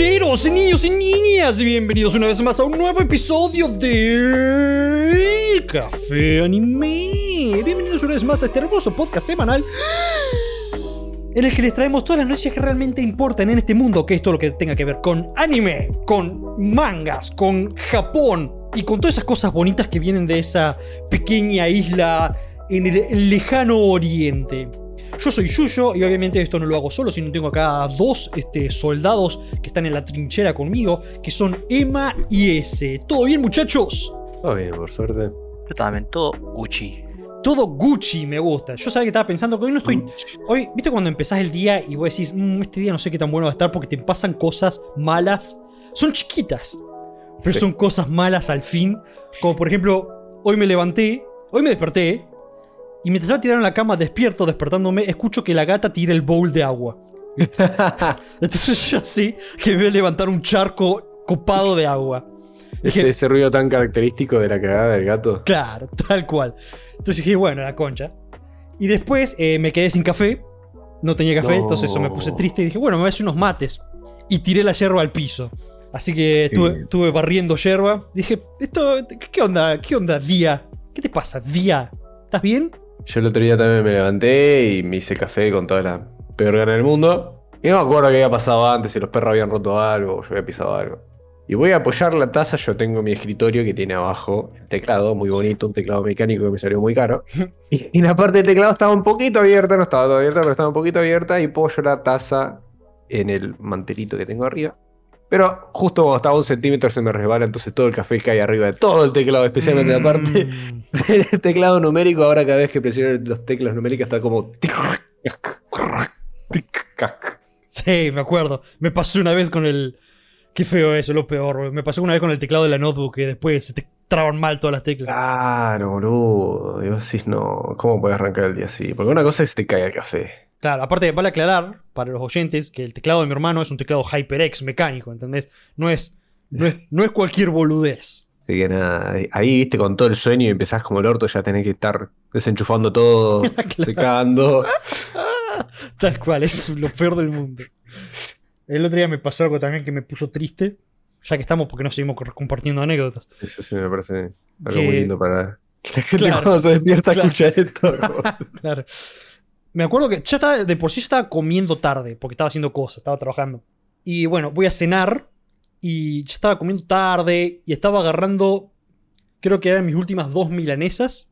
Caballeros, niños y niñas, bienvenidos una vez más a un nuevo episodio de Café Anime. Bienvenidos una vez más a este hermoso podcast semanal en el que les traemos todas las noticias que realmente importan en este mundo, que es todo lo que tenga que ver con anime, con mangas, con Japón y con todas esas cosas bonitas que vienen de esa pequeña isla en el lejano oriente. Yo soy Yuyo y obviamente esto no lo hago solo, sino tengo acá dos este, soldados que están en la trinchera conmigo, que son Emma y S. ¿Todo bien muchachos? Todo bien, por suerte. Yo también, todo Gucci. Todo Gucci me gusta. Yo sabía que estaba pensando que hoy no estoy... Hoy, ¿viste cuando empezás el día y vos decís, "Mm, este día no sé qué tan bueno va a estar porque te pasan cosas malas? Son chiquitas, pero Sí. son cosas malas al fin. Como por ejemplo, hoy me levanté, hoy me desperté y mientras estaba tirado en la cama despierto, despertándome, escucho que la gata tira el bowl de agua. Entonces yo así que me voy a levantar un charco copado de agua. Ese, ese ruido tan característico de la cagada del gato. Claro, tal cual. Entonces dije, bueno, la concha. Y después eh, me quedé sin café. No tenía café, No. entonces eso me puse triste y dije, bueno, me voy a hacer unos mates. Y tiré la yerba al piso. Así que estuve, Sí. estuve barriendo yerba. Dije, esto, ¿qué onda? ¿Qué onda, Día? ¿Qué te pasa, Día? ¿Estás bien? Yo el otro día también me levanté y me hice café con toda la peor gana del mundo. Y no me acuerdo qué había pasado antes, si los perros habían roto algo o yo había pisado algo. Y voy a apoyar la taza, yo tengo mi escritorio que tiene abajo el teclado, muy bonito, un teclado mecánico que me salió muy caro. Y, y la parte del teclado estaba un poquito abierta, no estaba toda abierta, pero estaba un poquito abierta y apoyo la taza en el mantelito que tengo arriba. Pero justo cuando estaba a un centímetro se me resbala, entonces todo el café cae arriba de todo el teclado, especialmente la parte Mm. el teclado numérico, ahora cada vez que presiono los teclas numéricas está como. Sí, me acuerdo. Me pasó una vez con el... Qué feo eso, lo peor. Me pasó una vez con el teclado de la notebook que después se te traban mal todas las teclas. Claro, boludo. Y vos decís, no, ¿cómo puedes arrancar el día así? Porque una cosa es que te cae el café. Claro, aparte vale aclarar para los oyentes que el teclado de mi hermano es un teclado HyperX mecánico, ¿entendés? No es, no es, no es cualquier boludez. Así que nada, ahí viste con todo el sueño y empezás como el orto, ya tenés que estar desenchufando todo, secando. Tal cual, es lo peor del mundo. El otro día me pasó algo también que me puso triste, ya que estamos porque no seguimos co- compartiendo anécdotas. Eso sí me parece algo Que- muy lindo para. La gente Claro, cuando se despierta claro. escucha esto. Claro. Me acuerdo que ya estaba, de por sí ya estaba comiendo tarde, porque estaba haciendo cosas, estaba trabajando. Y bueno, voy a cenar y ya estaba comiendo tarde y estaba agarrando, creo que eran mis últimas dos milanesas.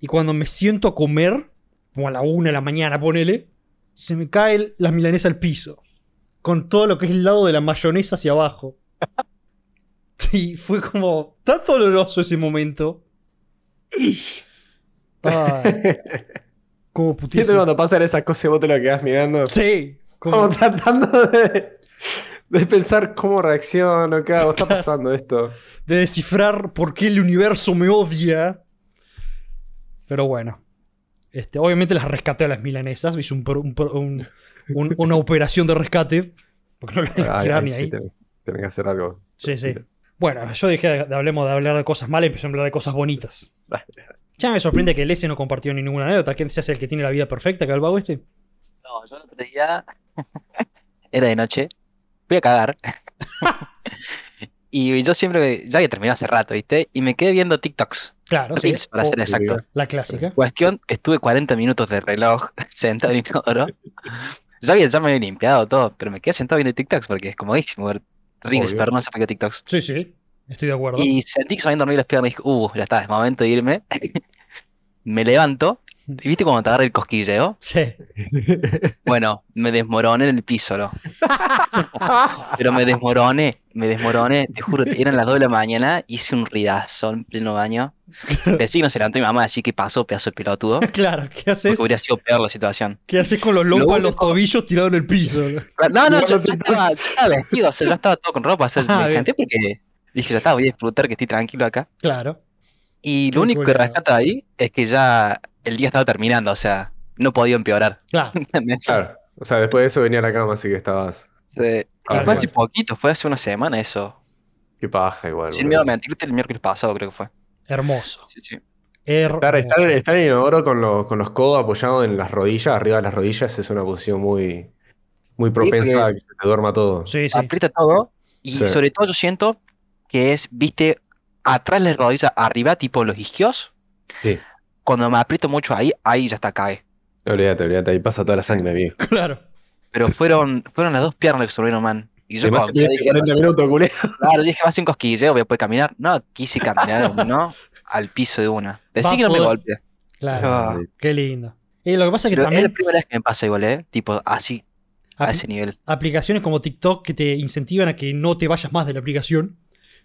Y cuando me siento a comer, como a la una de la mañana, ponele, se me cae el- la milanesa al piso. Con todo lo que es el lado de la mayonesa hacia abajo. Y fue como tan doloroso ese momento. Ay, como ¿Viste putísimo. cuando pasan esas cosas y vos te lo quedás mirando? Sí, como- Como tratando de, de pensar cómo reacciono, qué hago, está pasando esto. de descifrar por qué el universo me odia. Pero bueno. Este, obviamente las rescaté a las milanesas. Hice un un un- un- una operación de rescate. Porque no las tirar ni sí, ahí. tenés, tenés que hacer algo. Sí, sí. Bueno, yo dije hablemos de hablar de cosas malas y empecé a hablar de cosas bonitas. Ya me sorprende que el S no compartió ninguna anécdota. ¿Quién se hace el que tiene la vida perfecta, que el vago este? No, yo el otro día era de noche, fui a cagar. Y yo siempre, ya había terminado hace rato, ¿viste? Y me quedé viendo TikToks, Claro, sí. Para ser Oh, exacto. la clásica. Cuestión, estuve 40 minutos de reloj sentado en inodoro. Ya, había, ya me había limpiado todo, pero me quedé sentado viendo TikToks porque es comodísimo ver Reels, pero no se quedó TikToks. Sí, sí. Estoy de acuerdo. Y sentí que se me habían dormido las piernas y dije, uh, ya está, es momento de irme. Me levanto, y viste cuando te agarra el cosquilleo. Sí. Bueno, me desmoroné en el piso, ¿no? Pero me desmoroné, me desmoroné, te juro, eran las 2 de la mañana, hice un ridazo en pleno baño. Pensé que no se levantó mi mamá, así que pasó, pedazo de pelotudo. Claro, ¿qué haces? Porque hubiera sido peor la situación. ¿Qué haces con los lompas Lo en los tobillos tirados en el piso? No, no, yo, yo estaba, yo estaba vestido, o sea, yo estaba todo con ropa, o sea, Ah, me bien. senté porque dije, ya está, voy a disfrutar que estoy tranquilo acá. Claro. Y Qué lo único que rescata ahí es que ya el día estaba terminando, o sea, no podía empeorar. Claro. Claro. O sea, después de eso venía a la cama, así que estabas. Sí. Y Ah, fue hace poquito, fue hace una semana eso. Qué paja igual. Sin miedo a mentirte, el miércoles pasado creo que fue. Hermoso. Sí, sí. Estar, Hermoso. estar, estar en el inodoro con, los- con los codos apoyados en las rodillas, arriba de las rodillas, es una posición muy, muy propensa a que se te duerma todo. Sí, sí. aprieta todo y Sí. sobre todo yo siento que es, viste, atrás de la rodilla, arriba, tipo los isquios. Sí. Cuando me aprieto mucho ahí, ahí ya está, cae. Olvídate, olvídate, ahí pasa toda la sangre, viejo. Claro. Pero fueron, fueron las dos piernas que se volvieron, man. Y yo como, dije, 40 minutos, culé. claro, dije, ser un cosquilleo, voy a poder caminar. No, quise caminar, no, al piso de una. Decí que no me golpee. Claro. Ah. Qué lindo. Y lo que pasa es que Pero es la también primera vez que me pasa igual, ¿eh? Tipo, así, a ese nivel. aplicaciones como TikTok que te incentivan a que no te vayas más de la aplicación.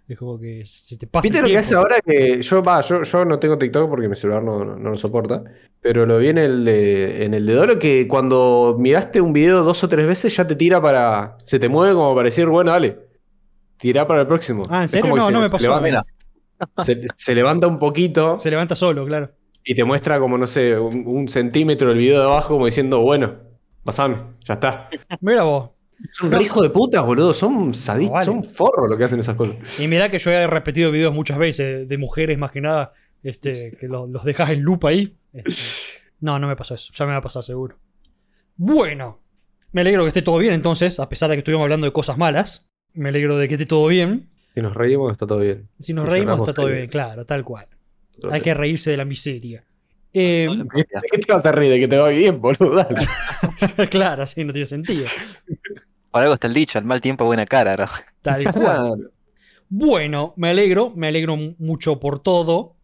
Es como que se te pasa ¿Viste el lo que hace ahora? Que yo, va, yo, yo no tengo TikTok porque mi celular no, no, no lo soporta. Pero lo vi en el de, en el de Dolo que cuando miraste un video dos o tres veces ya te tira para. Se te mueve como para decir, bueno, dale. Tira para el próximo. Ah, ¿en serio? No, se- no me se pasó. levanta- Se, se levanta un poquito Se levanta solo, claro. y te muestra como, no sé, un, un centímetro del video de abajo, como diciendo, bueno, pasame, ya está. Mira vos. Son re hijos de putas, boludo. Son sadistas, vale. son forros lo que hacen esas cosas. Y mirá que yo he repetido videos muchas veces de mujeres más que nada, este, que lo- los dejas en loop ahí. Este, no, no me pasó eso. Ya me va a pasar seguro. Bueno, me alegro que esté todo bien entonces, a pesar de que estuvimos hablando de cosas malas. Me alegro de que esté todo bien. Si nos reímos, está todo bien. Si nos Si reímos está todo bien, bien. claro, tal cual. Todo Hay bien. que reírse de la miseria. Eh, ¿De qué te vas a reír? De que te va bien, boludo. Claro, sí, no tiene sentido. Por algo está el dicho, el mal tiempo, buena cara, ¿no? Tal cual. Bueno, me alegro, me alegro mu- mucho por todo.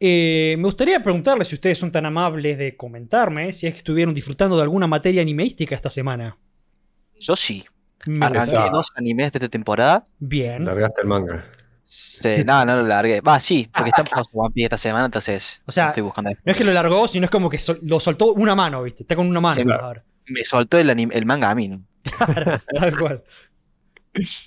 Eh, me gustaría preguntarles si ustedes son tan amables de comentarme si es que estuvieron disfrutando de alguna materia animística esta semana. Yo sí. Me Arranqué dos animes de esta temporada. Bien. Largaste el manga. Sí, no, no lo largué. Va, sí, porque están por One Piece esta semana, entonces O sea, no estoy buscando No es que lo largó, sino es como que sol- lo soltó una mano, ¿viste? Está con una mano Sí, ahora. Me soltó el, anime- el manga a mí, ¿no? Tal cual.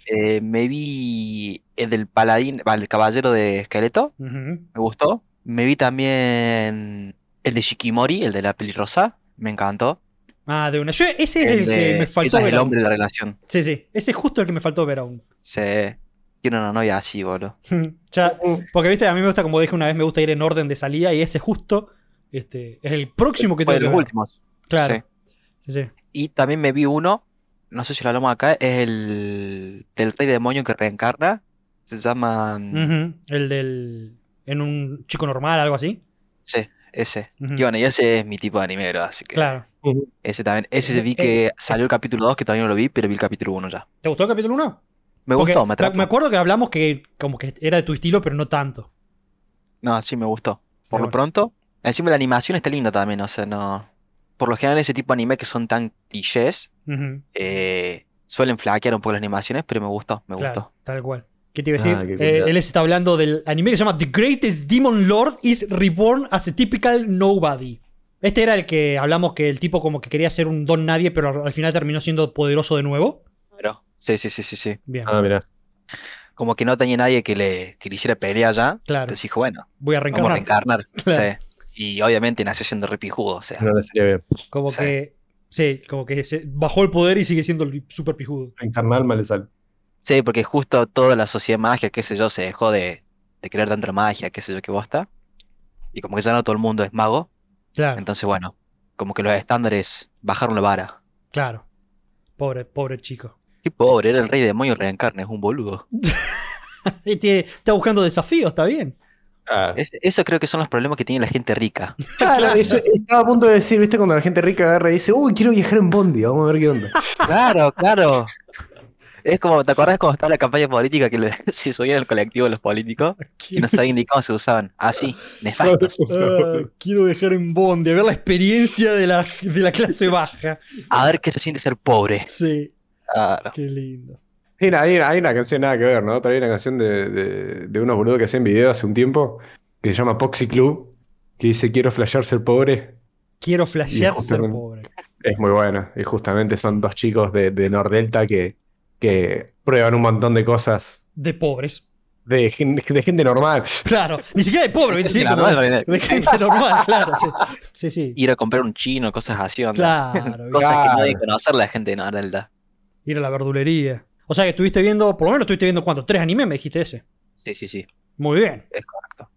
Eh, me vi el del paladín, va, el caballero de esqueleto, me gustó. Me vi también el de Shikimori, el de la pelirrosa, me encantó. Ah, de una. Yo, ese es el, de- que me ese faltó es ver el aún. hombre de la relación. Sí, sí. Ese es justo el que me faltó ver aún. Se tiene una novia así, boludo. Ya, porque, viste, a mí me gusta, como dije una vez, me gusta ir en orden de salida y ese justo este, es el próximo que tengo de los ver. últimos. Claro. Sí. Sí, sí. Y también me vi uno, no sé si lo hablamos acá, es el del rey demonio que reencarna. Se llama. mm. El del. En un chico normal, algo así. Sí, ese. Ujú. Y bueno, y ese es mi tipo de anime, bro, así que Claro. ese también. Ese Eh, vi que salió el capítulo 2, que todavía no lo vi, pero vi el capítulo 1 ya. ¿Te gustó el capítulo 1? Me gustó, me atrapó. me acuerdo que hablamos que como que era de tu estilo, pero no tanto. No, sí, me gustó. Por Pero lo pronto. Encima la animación está linda también, o sea, no. Por lo general, ese tipo de anime que son tan clichés, eh, suelen flaquear un poco las animaciones, pero me gustó, me Claro, gustó. tal cual. ¿Qué te iba a decir? Ah, qué Eh, él está hablando del anime que se llama The Greatest Demon Lord is Reborn as a Typical Nobody. Este era el que hablamos que el tipo como que quería ser un don nadie, pero al- al final terminó siendo poderoso de nuevo. Pero, sí, sí, sí, sí, sí. Bien, Ah, mira. Como que no tenía nadie que le, que le hiciera pelea ya. claro. Entonces dijo, bueno, Voy a vamos a reencarnar. reencarnar. Claro. Sí. Y obviamente nació siendo repijudo, o sea. No le sería bien. Como Sí. que. Sí, como que se bajó el poder y sigue siendo el super pijudo. Encarnar mal le sale. Sí, porque justo toda la sociedad de magia, qué sé yo, se dejó de, de querer tanta magia, qué sé yo, qué bosta. Y como que ya no todo el mundo es mago. Claro, Entonces, bueno, como que los estándares bajaron la vara. claro. Pobre, pobre chico. Qué pobre, era el rey demonio reencarna, es un boludo. Y tiene- está buscando desafíos, está bien. Ah. Es- eso creo que son los problemas que tiene la gente rica. Claro, eso estaba a punto de decir, ¿viste? Cuando la gente rica agarra y dice, uy, quiero viajar en Bondi, vamos a ver qué onda. Claro, claro. Es como, ¿te acordás cuando estaba la campaña política que le, se subían al colectivo los políticos y no sabían ni cómo se usaban? Así, nefastos. Ah, quiero dejar en Bondi, a ver la experiencia de la, de la clase baja. A ver qué se siente ser pobre. Sí, Claro. qué lindo. Hay, hay una canción nada que ver, ¿no? Pero hay una canción de, de, de unos boludos que hacen videos hace un tiempo que se llama Poxy Club, que dice quiero flashear ser pobre. Quiero flashear ser pobre. Es muy buena. Y justamente son dos chicos de, de Nordelta que, que prueban un montón de cosas De pobres. de, de gente normal. Claro, ni siquiera de pobre, ¿viste? Sí, de, de gente normal, claro. Sí, sí. sí. Ir a comprar un chino, cosas así, onda. Claro, Cosas que no debe conocer la gente de Nordelta. ir a la verdulería. O sea que estuviste viendo, por lo menos estuviste viendo cuánto, tres animes, me dijiste ese. Sí, sí, sí, Muy bien. es correcto.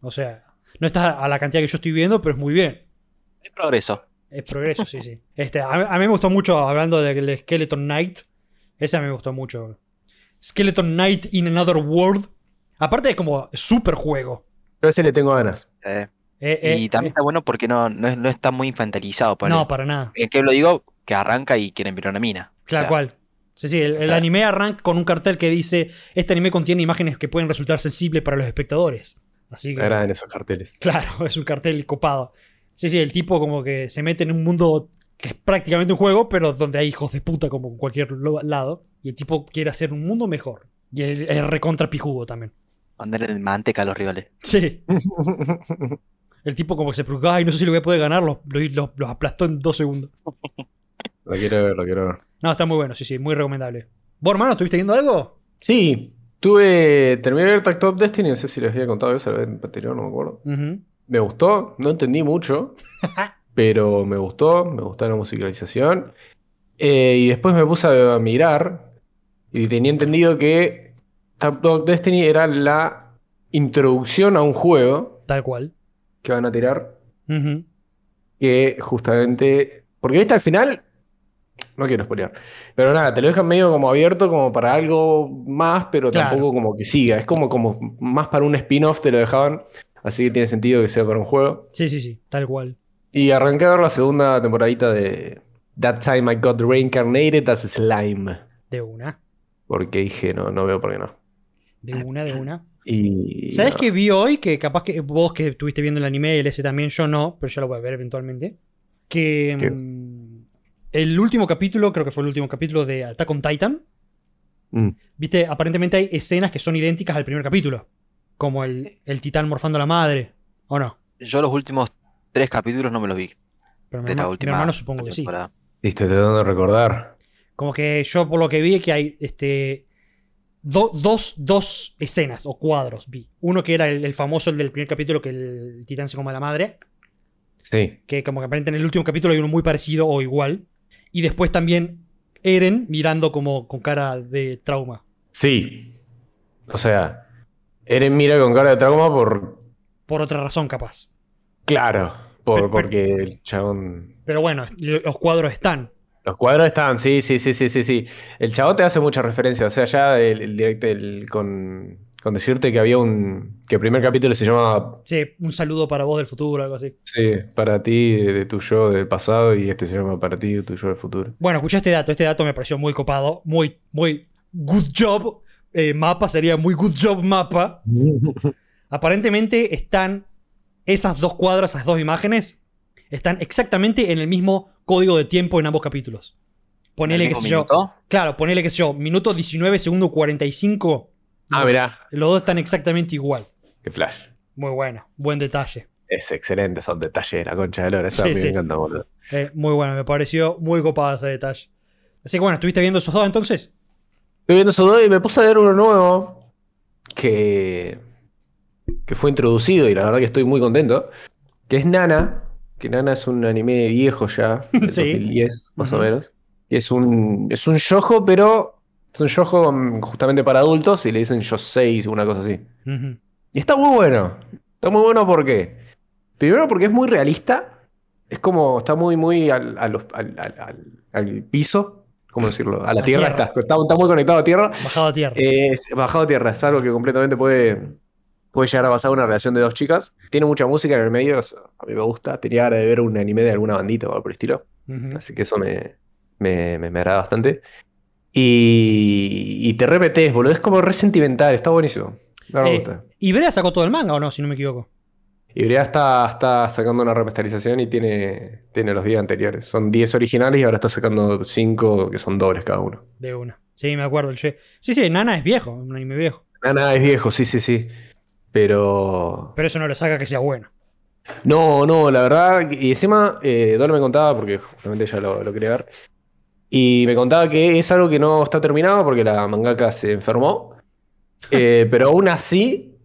O sea, no estás a la cantidad que yo estoy viendo, pero es muy bien. Hay progreso. Es progreso, sí, sí. Este, a, a mí me gustó mucho, hablando del Skeleton Knight. Ese me gustó mucho. Skeleton Knight in Another World. Aparte es como super juego. Pero ese le tengo ganas. Eh, Eh, eh, y también eh, está bueno porque no, no, es- no está muy infantilizado. ponele. no, para nada. ¿En qué lo digo? Que arranca y quieren ver una mina. O Claro sea, cual. Sí, sí, el, el o sea- anime arranca con un cartel que dice: Este anime contiene imágenes que pueden resultar sensibles para los espectadores. Así que. Me agradan esos carteles. Claro, es un cartel copado. Sí, sí, el tipo como que se mete en un mundo que es prácticamente un juego, pero donde hay hijos de puta como en cualquier lo- lado. Y el tipo quiere hacer un mundo mejor. Y es, es recontra pijudo también. Ponerle el manteca a los rivales. Sí, el tipo como que se preocupa, ay, no sé si lo voy a poder ganar, los, los, los- los aplastó en dos segundos. lo quiero ver, lo quiero ver. No, está muy bueno, sí, sí, muy recomendable. ¿Vos, hermano, estuviste viendo algo? Sí, tuve. Terminé de ver Tag Top Destiny, no sé si les había contado eso la vez anterior, no me acuerdo. Me gustó, no entendí mucho, pero me gustó, me gustó la musicalización. Eh, y después me puse a mirar y tenía entendido que Tap Dog Destiny era la introducción a un juego Tal cual. que van a tirar que justamente... Porque viste al final... No quiero spoilear. Pero nada, te lo dejan medio como abierto como para algo más, pero Claro. tampoco como que siga. Es como, como más para un spin-off te lo dejaban. Así que tiene sentido que sea para un juego. Sí, sí, sí, tal cual. Y arranqué a ver la segunda temporadita de That Time I Got Reincarnated as Slime. De una, Porque dije, no, no veo por qué no. de una, de una. Y. ¿Sabes no. qué vi hoy? Que capaz que vos que estuviste viendo el anime, el ese también, yo no, pero yo lo voy a ver eventualmente. Que ¿Qué? El último capítulo, creo que fue el último capítulo de Attack on Titan, Mm. viste, aparentemente hay escenas que son idénticas al primer capítulo. Como el, el titán morfando a la madre, ¿o no? Yo los últimos tres capítulos no me los vi. Pero mi, De la herma- mi última hermano supongo que sí. te dando de recordar. Como que yo por lo que vi que hay este do- dos, dos escenas o cuadros vi. Uno que era el, el famoso, el del primer capítulo, que el titán se come a la madre. Sí. que como que aparentemente en el último capítulo hay uno muy parecido o igual. Y después también Eren mirando como con cara de trauma. Sí. O sea, Eren mira con cara de trauma por. Por otra razón, capaz. Claro. Por, Pero- pero- porque el chabón. Pero bueno, los cuadros están. Los cuadros están, sí, sí, sí, sí, sí, sí. El chabón te hace mucha referencia. O sea, ya el, el directo el- con, con decirte que había un. que el primer capítulo se llamaba Sí, un saludo para vos del futuro, algo así. Sí, para ti, de, de tu yo del pasado, y este se llama para ti, tu yo del futuro. Bueno, escuché este dato. Este dato me pareció muy copado. Muy, muy good job. eh, mapa sería muy good job mapa. Aparentemente están esas dos cuadros, esas dos imágenes, están exactamente en el mismo código de tiempo en ambos capítulos. Ponele ¿El que sé yo. minuto? Claro, ponele que sé yo, minuto 19, segundo 45. Ah, mirá, Los dos están exactamente igual. qué flash. Muy bueno, buen detalle. Es excelente, son detalles de la concha de lora. Esa Sí, a mí sí. me encanta, boludo. Eh, muy bueno, me pareció muy copado ese detalle. Así que bueno, ¿estuviste viendo esos dos entonces? Estoy viendo esos dos y me puse a ver uno nuevo que, que fue introducido y la verdad que estoy muy contento. Que es Nana. Que Nana es un anime viejo ya, del Sí. 2010 más o menos. Y es un, es un yojo, pero es un yojo mm, justamente para adultos y le dicen Yosei o una cosa así. Y está muy bueno. Está muy bueno porque. Primero porque es muy realista. Es como. Está muy, muy al, piso. ¿Cómo decirlo? A la tierra. tierra. Está, está, está muy conectado a tierra. Bajado a tierra. Eh, es bajado a tierra. Es algo que completamente puede. Puede llegar a basar una relación de dos chicas. Tiene mucha música en el medio. eso a mí me gusta. Tenía ganas de ver un anime de alguna bandita o algo por el estilo. Así que eso me, me, me, me agrada bastante. Y, y te repetés, boludo. Es como re sentimental. Está buenísimo. No me Eh, gusta. ¿Y Brea sacó todo el manga o no, si no me equivoco? Ibrea está, está sacando una remasterización y tiene, tiene los días anteriores. Son 10 originales y ahora está sacando 5 que son dobles cada uno. De una. Sí, me acuerdo. el che- Sí, sí, Nana es viejo, un anime viejo. Nada, es viejo, sí, sí, sí. Pero. Pero eso no le saca que sea bueno. No, no, la verdad. Y encima, eh, me contaba, porque justamente ya lo, lo quería ver. Y me contaba que es algo que no está terminado porque la mangaka se enfermó. Eh, pero aún así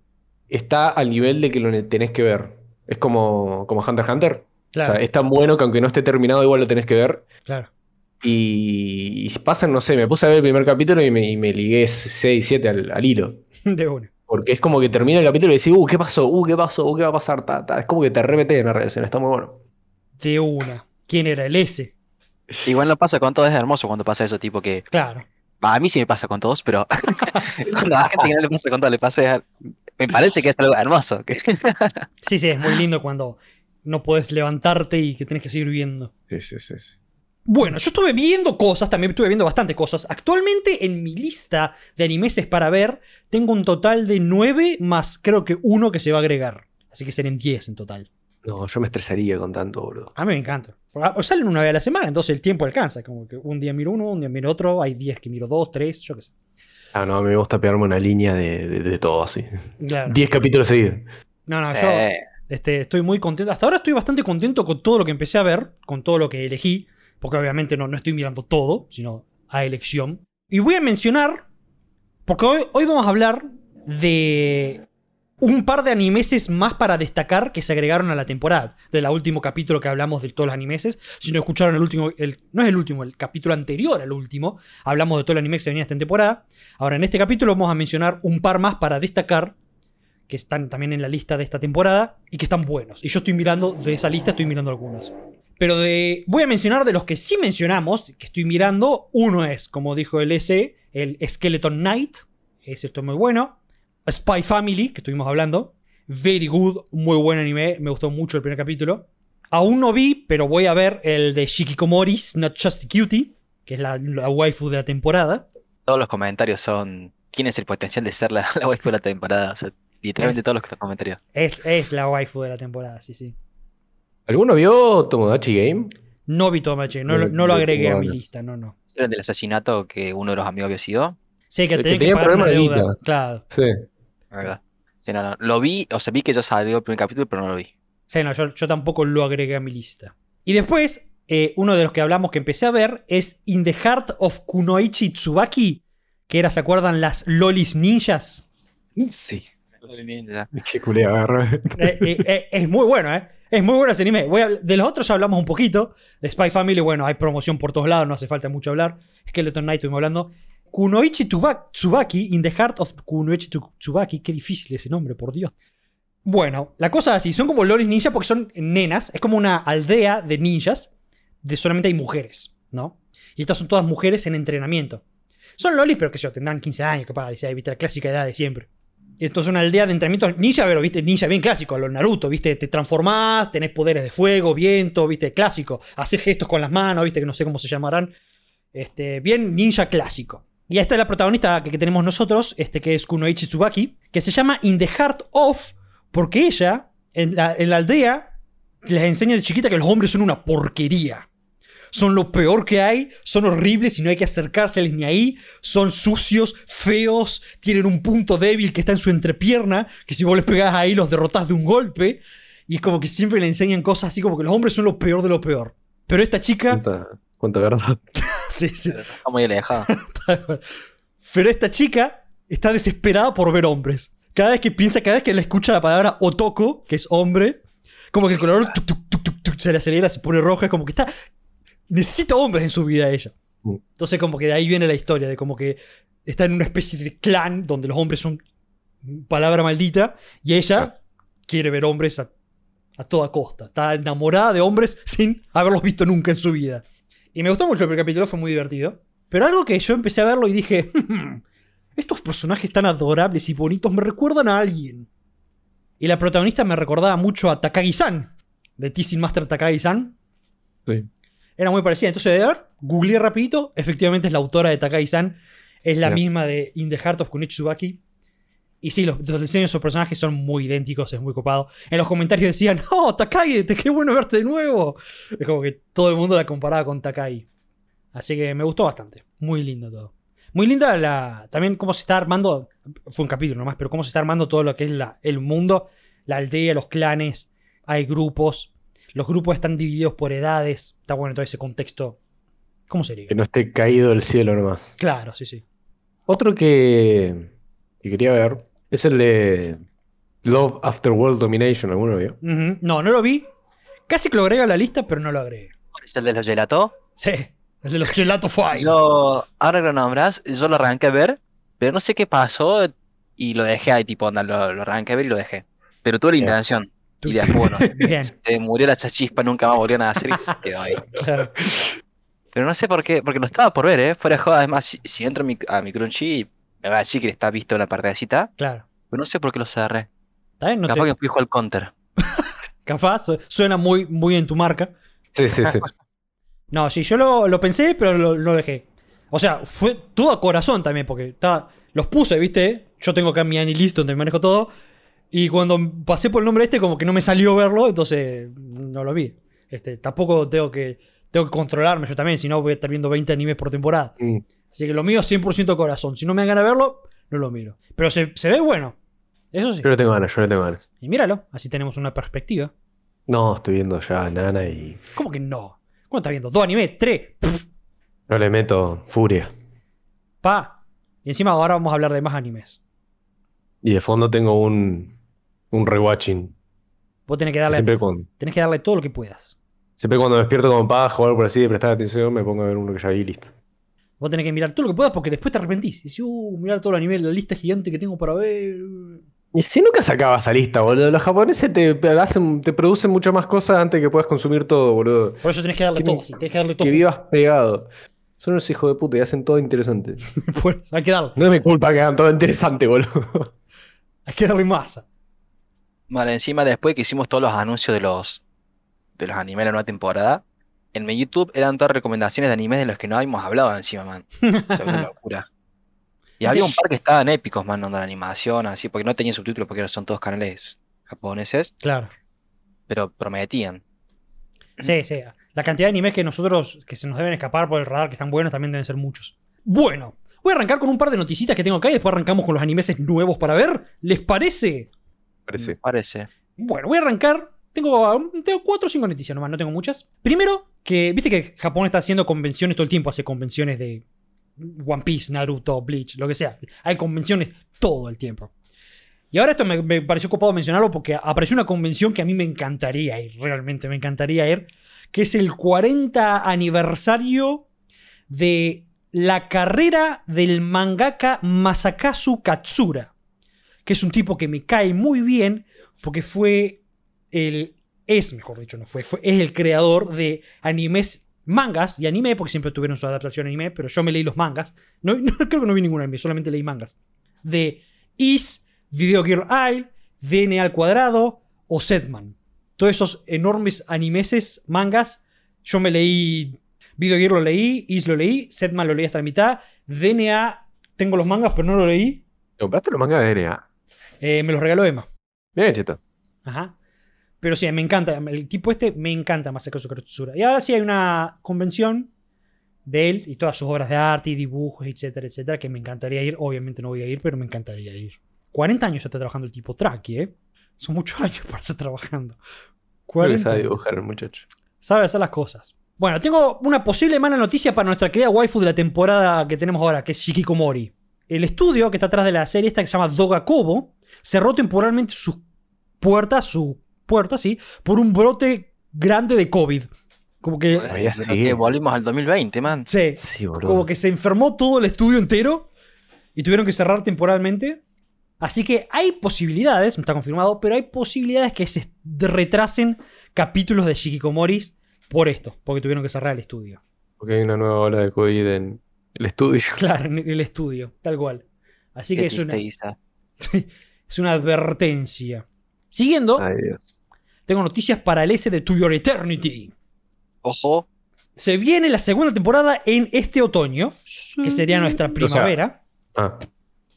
está al nivel de que lo tenés que ver. Es como, como Hunter x Hunter. Claro, O sea, es tan bueno que aunque no esté terminado, igual lo tenés que ver. claro. Y, y pasan, no sé, me puse a ver el primer capítulo y me, y me ligué 6, 7 al, al hilo. De una. Porque es como que termina el capítulo y decís, uh, ¿qué pasó? Uh, ¿qué pasó? Uh, ¿qué va a pasar? Ta, ta. Es como que te remete en la relación, está muy bueno. De una. quién era el S. Igual no pasa con todos, es hermoso cuando pasa eso, tipo que. Claro. A mí sí me pasa con todos, pero cuando a la gente que no le pasa con todos le pasa. Me parece que es algo hermoso. Sí, sí, es muy lindo cuando no puedes levantarte y que tienes que seguir viendo. Sí, sí, sí. sí. Bueno, yo estuve viendo cosas, también estuve viendo bastante cosas. Actualmente en mi lista de animeses para ver, tengo un total de 9 más creo que uno que se va a agregar. Así que serán 10 en total. No, yo me estresaría con tanto, boludo. A mí me encanta. Ah, Salen una vez a la semana, entonces el tiempo alcanza. Como que un día miro uno, un día miro otro. Hay días que miro dos, tres, yo qué sé. Ah, no, a mí me gusta pegarme una línea de, de- de todo así. Claro. 10 capítulos seguidos. No, no, Sí. yo este, estoy muy contento. Hasta ahora estoy bastante contento con todo lo que empecé a ver, con todo lo que elegí. Porque obviamente no, no estoy mirando todo, sino a elección. Y voy a mencionar, porque hoy, hoy vamos a hablar de un par de animeses más para destacar que se agregaron a la temporada. Del último capítulo que hablamos de todos los animeses. Si no escucharon el último, el, no es el último, el capítulo anterior al último. Hablamos de todo el anime que se venía esta temporada. Ahora en este capítulo vamos a mencionar un par más para destacar que están también en la lista de esta temporada y que están buenos. Y yo estoy mirando de esa lista, estoy mirando algunos. Pero voy a mencionar de los que sí mencionamos, que estoy mirando. Uno es, como dijo el S, el Skeleton Knight. Ese esto muy bueno. Spy Family, que estuvimos hablando. Very good, muy buen anime. Me gustó mucho el primer capítulo. Aún no vi, pero voy a ver el de Shikikomoris, Not Just a Cutie, que es la, la waifu de la temporada. Todos los comentarios son. ¿Quién es el potencial de ser la, la waifu de la temporada? O sea, literalmente todos los comentarios. Es, es la waifu de la temporada, sí, sí. ¿Alguno vio Tomodachi Game? No vi Tomodachi, no, no lo agregué a mi lista, no, no. ¿Era el del asesinato que uno de los amigos había sido? Sé que que tenía que, problemas de deuda. guita. Claro. Sí. ¿Verdad? Sí, no, no. Lo vi, o sea, vi que ya salió el primer capítulo, pero no lo vi. Sí, no, yo, yo tampoco lo agregué a mi lista. Y después, eh, uno de los que hablamos que empecé a ver es In the Heart of Kunoichi Tsubaki, que era, ¿se acuerdan? Las lolis ninjas. Sí. Qué culé agarro. Eh, eh, eh, es muy bueno, ¿eh? Es muy bueno ese anime. Voy a- de los otros ya hablamos un poquito. De Spy Family, bueno, hay promoción por todos lados, no hace falta mucho hablar. Skeleton Knight estuvimos hablando. Kunoichi Tsubaki, In the Heart of Kunoichi Tsubaki. Qué difícil ese nombre, por Dios. Bueno, la cosa así. Son como lolis ninjas porque son nenas. Es como una aldea de ninjas. De solamente hay mujeres, ¿no? Y estas son todas mujeres en entrenamiento. Son lolis, pero que yo, tendrán 15 años, capaz, dice, viste, la clásica edad de siempre. Esto es una aldea de entrenamiento ninja, pero viste, ninja bien clásico, los Naruto, viste, te transformás, tenés poderes de fuego, viento, viste, clásico. Hacer gestos con las manos, viste, que no sé cómo se llamarán. Este, bien ninja clásico. Y esta es la protagonista que, que tenemos nosotros, este que es Kunoichi Tsubaki, que se llama In the Heart of, porque ella, en la, en la aldea, les enseña de chiquita que los hombres son una porquería. Son lo peor que hay, son horribles y no hay que acercárseles ni ahí. Son sucios, feos, tienen un punto débil que está en su entrepierna, que si vos les pegás ahí los derrotás de un golpe. Y es como que siempre le enseñan cosas así como que los hombres son lo peor de lo peor. Pero esta chica... ¿Cuánta, cuánta verdad? Sí, sí. Está muy alejado. Pero esta chica está desesperada por ver hombres. Cada vez que piensa, cada vez que le escucha la palabra otoko, que es hombre, como que el color tuc, tuc, tuc, tuc, tuc, se le acelera, se pone roja, es como que está. Necesita hombres en su vida ella. Mm. Entonces, como que de ahí viene la historia, de como que está en una especie de clan donde los hombres son palabra maldita y ella quiere ver hombres a, a toda costa. Está enamorada de hombres sin haberlos visto nunca en su vida. Y me gustó mucho el primer capítulo, fue muy divertido. Pero algo que yo empecé a verlo y dije, "Hmm, estos personajes tan adorables y bonitos me recuerdan a alguien. Y la protagonista me recordaba mucho a Takagi-san, de Teasing Master Takagi-san. Sí. Era muy parecida. Entonces, de ver, googleé rapidito, efectivamente es la autora de Takagi-san, es la Mira. misma de In the Heart of Kunichi Tsubaki. Y sí, los, los diseños de sus personajes son muy idénticos, es muy copado. En los comentarios decían, ¡Oh, Takagi, te- qué bueno verte de nuevo! Es como que todo el mundo la comparaba con Takagi. Así que me gustó bastante. Muy lindo todo. Muy linda la. También cómo se está armando. Fue un capítulo nomás, pero cómo se está armando todo lo que es la, el mundo, la aldea, los clanes. Hay grupos. Los grupos están divididos por edades. Está bueno todo ese contexto. ¿Cómo sería? Que no esté caído del cielo nomás. Claro, sí, sí. Otro que, que quería ver es el de Love After World Domination. ¿Alguno vio? Ujú. No, no lo vi. Casi que lo agrego a la lista, pero no lo agregué. ¿Cuál es el de los gelato? Sí, el de los Gelato Five. Yo, ahora que lo nombras, yo lo arranqué a ver, pero no sé qué pasó y lo dejé ahí, tipo, onda, lo, lo arranqué a ver y lo dejé. Pero tuve la Bien. intención. Y después, bueno, Bien, se murió la chachispa, nunca más volvieron a hacer y se quedó ahí. claro. Pero no sé por qué, porque lo estaba por ver, ¿eh? Fuera de joda, además, si, si entro a mi, a mi Crunchy, me va a decir que está visto la partecita, Claro. pero no sé por qué lo cerré. ¿Está bien? No te- Capaz que fui hijo al counter. Capaz, su- suena muy, muy en tu marca. Sí, sí, sí. No, sí, yo lo, lo pensé, pero lo, lo dejé. O sea, fue todo a corazón también, porque estaba, los puse, ¿viste? Yo tengo acá mi Anilist donde manejo todo. Y cuando pasé por el nombre este, como que no me salió verlo, entonces no lo vi. Este, tampoco tengo que, tengo que controlarme yo también, si no voy a estar viendo 20 animes por temporada. Mm. Así que lo mío es 100% corazón. Si no me dan ganas de verlo, no lo miro. Pero se, se ve bueno. Eso sí. Yo no tengo ganas, yo no tengo ganas. Y míralo, así tenemos una perspectiva. No, estoy viendo ya Nana y ¿Cómo que no? ¿Cómo estás viendo? ¿Dos animes? ¿Tres? Pff, no le meto furia. pa. Y encima ahora vamos a hablar de más animes. Y de fondo tengo un, un rewatching. Vos tenés que darle, Siempre tenés que darle todo lo que puedas. siempre cuando me despierto con paja o algo por así de prestar atención, me pongo a ver uno que ya vi y listo. Vos tenés que mirar todo lo que puedas porque después te arrepentís. Decís, uh, mirar todo el anime, la lista gigante que tengo para ver. Y si nunca sacabas esa lista, boludo. Los japoneses te hacen, te producen muchas más cosas antes que puedas consumir todo, boludo. Por eso tenés que darle Que- todo. sí, tenés que darle todo. Que vivas pegado. Son unos hijos de puta y hacen todo interesante. Por eso, hay que darle. No es mi culpa que hagan todo interesante, boludo. Hay que darle masa. Vale, encima después que hicimos todos los anuncios de los de los animes de la nueva temporada, en mi YouTube eran todas recomendaciones de animes de los que no habíamos hablado encima, man. O sea, una locura. Y Sí. había un par que estaban épicos, man, onda la animación, así, porque no tenían subtítulos porque son todos canales japoneses, Claro. pero prometían. Sí, sí. La cantidad de animes que nosotros, que se nos deben escapar por el radar, que están buenos, también deben ser muchos. Bueno, voy a arrancar con un par de noticitas que tengo acá y después arrancamos con los animes nuevos para ver. ¿Les parece? Parece. Parece. Bueno, voy a arrancar. Tengo, tengo cuatro o cinco noticias nomás, no tengo muchas. Primero, que viste que Japón está haciendo convenciones todo el tiempo, hace convenciones de One Piece, Naruto, Bleach, lo que sea. Hay convenciones todo el tiempo. Y ahora esto me, me pareció copado mencionarlo porque apareció una convención que a mí me encantaría ir, realmente me encantaría ir, que es el 40 aniversario de la carrera del mangaka Masakazu Katsura, que es un tipo que me cae muy bien porque fue el es, mejor dicho, no fue, fue es el creador de animes, mangas y anime, porque siempre tuvieron su adaptación anime, pero yo me leí los mangas. No, no- creo que no vi ningún anime, solamente leí mangas. De Is, Video Girl Isle, DNA al cuadrado o Setman. Todos esos enormes animeses, mangas. Yo me leí. Video Girl lo leí, Is lo leí, Setman lo leí hasta la mitad. DNA, tengo los mangas, pero no lo leí. ¿Te compraste los mangas de DNA? Eh, me los regaló Emma. Bien, cheto. Ajá. Pero sí, me encanta. El tipo este me encanta Masakazu Katsura. Y ahora sí hay una convención de él y todas sus obras de arte y dibujos, etcétera, etcétera, que me encantaría ir. Obviamente no voy a ir, pero me encantaría ir. 40 años está trabajando el tipo Traki, ¿eh? Son muchos años para estar trabajando. Que 40 sabe dibujar el muchacho. Sabe hacer las cosas. Bueno, tengo una posible mala noticia para nuestra querida waifu de la temporada que tenemos ahora, que es Shikikomori. El estudio que está atrás de la serie esta que se llama Dogakobo cerró temporalmente sus puertas, su puerta, sí, por un brote grande de COVID. Como que, volvimos al 2020, man. sí, Sí, boludo. como que se enfermó todo el estudio entero y tuvieron que cerrar temporalmente. Así que hay posibilidades, no está confirmado, pero hay posibilidades que se retrasen capítulos de Shikikomoris por esto, porque tuvieron que cerrar el estudio. Porque hay una nueva ola de COVID en el estudio. Claro, en el estudio, tal cual. Así que es una, es una advertencia. Siguiendo, Ay, Dios. Tengo noticias para el S de To Your Eternity. Ojo. Se viene la segunda temporada en este otoño, que sería nuestra primavera. Ah,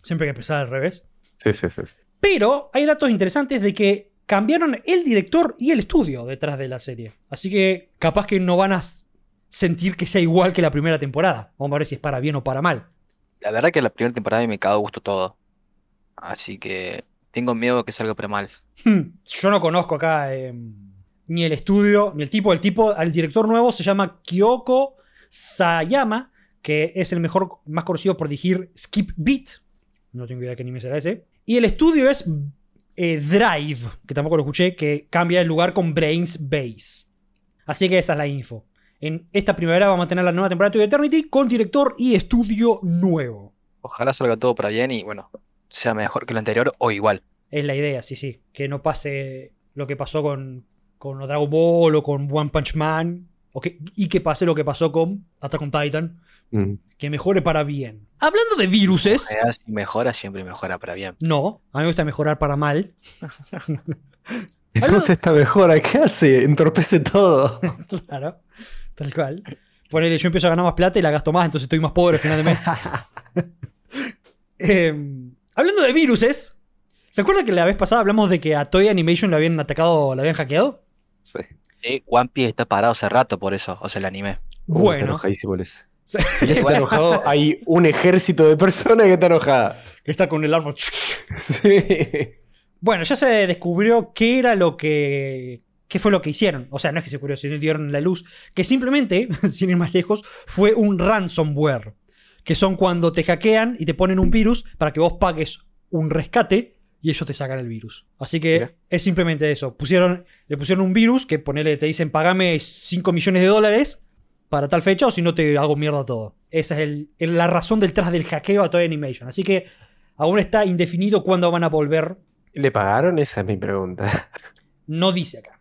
Siempre hay que empezar al revés. sí, sí, sí. sí. Pero hay datos interesantes de que cambiaron el director y el estudio detrás de la serie. Así que capaz que no van a sentir que sea igual que la primera temporada. Vamos a ver si es para bien o para mal. La verdad que la primera temporada me cagó gusto todo. Así que tengo miedo de que salga para mal. Hmm, Yo no conozco acá eh, ni el estudio, ni el tipo. El tipo, al director nuevo se llama Kyoko Sayama, que es el mejor, más conocido por dirigir Skip Beat. No tengo idea de qué anime será ese. Y el estudio es eh, Drive, que tampoco lo escuché, que cambia el lugar con Brains Base. Así que esa es la info. En esta primavera vamos a tener la nueva temporada de Eternity con director y estudio nuevo. Ojalá salga todo para bien y bueno, sea mejor que lo anterior o igual. Es la idea, sí, sí. Que no pase lo que pasó con, con Dragon Ball o con One Punch Man. o que- y que pase lo que pasó con Attack on Titan. Mm. Que mejore para bien. Hablando de viruses. General, si mejora, siempre mejora para bien. No, a mí me gusta mejorar para mal. ¿Cómo se está mejor? ¿Qué hace? Entorpece todo. Claro, tal cual. Ponele, yo empiezo a ganar más plata y la gasto más, entonces estoy más pobre al final de mes. Eh, hablando de viruses, ¿se acuerdan que la vez pasada hablamos de que a Toy Animation le habían atacado, le habían hackeado? Sí. Sí, One Piece está parado hace rato por eso, o sea, el anime. Uh, Está Bueno. enojadísimo por eso. Sí. Si ya está enojado, hay un ejército de personas que está enojada. que está con el árbol. Sí. Bueno, ya se descubrió qué era lo que. qué fue lo que hicieron. O sea, no es que se descubrió, sino dieron la luz. Que simplemente, sin ir más lejos, fue un ransomware. Que son cuando te hackean y te ponen un virus para que vos pagues un rescate y ellos te sacan el virus. Así que Mira. es simplemente eso. Pusieron, le pusieron un virus que ponele, te dicen pagame 5 millones de dólares para tal fecha o si no te hago mierda todo. Esa es el- el- la razón detrás del hackeo a Toy Animation. Así que aún está indefinido cuándo van a volver. ¿Le pagaron? Esa es mi pregunta. No dice acá.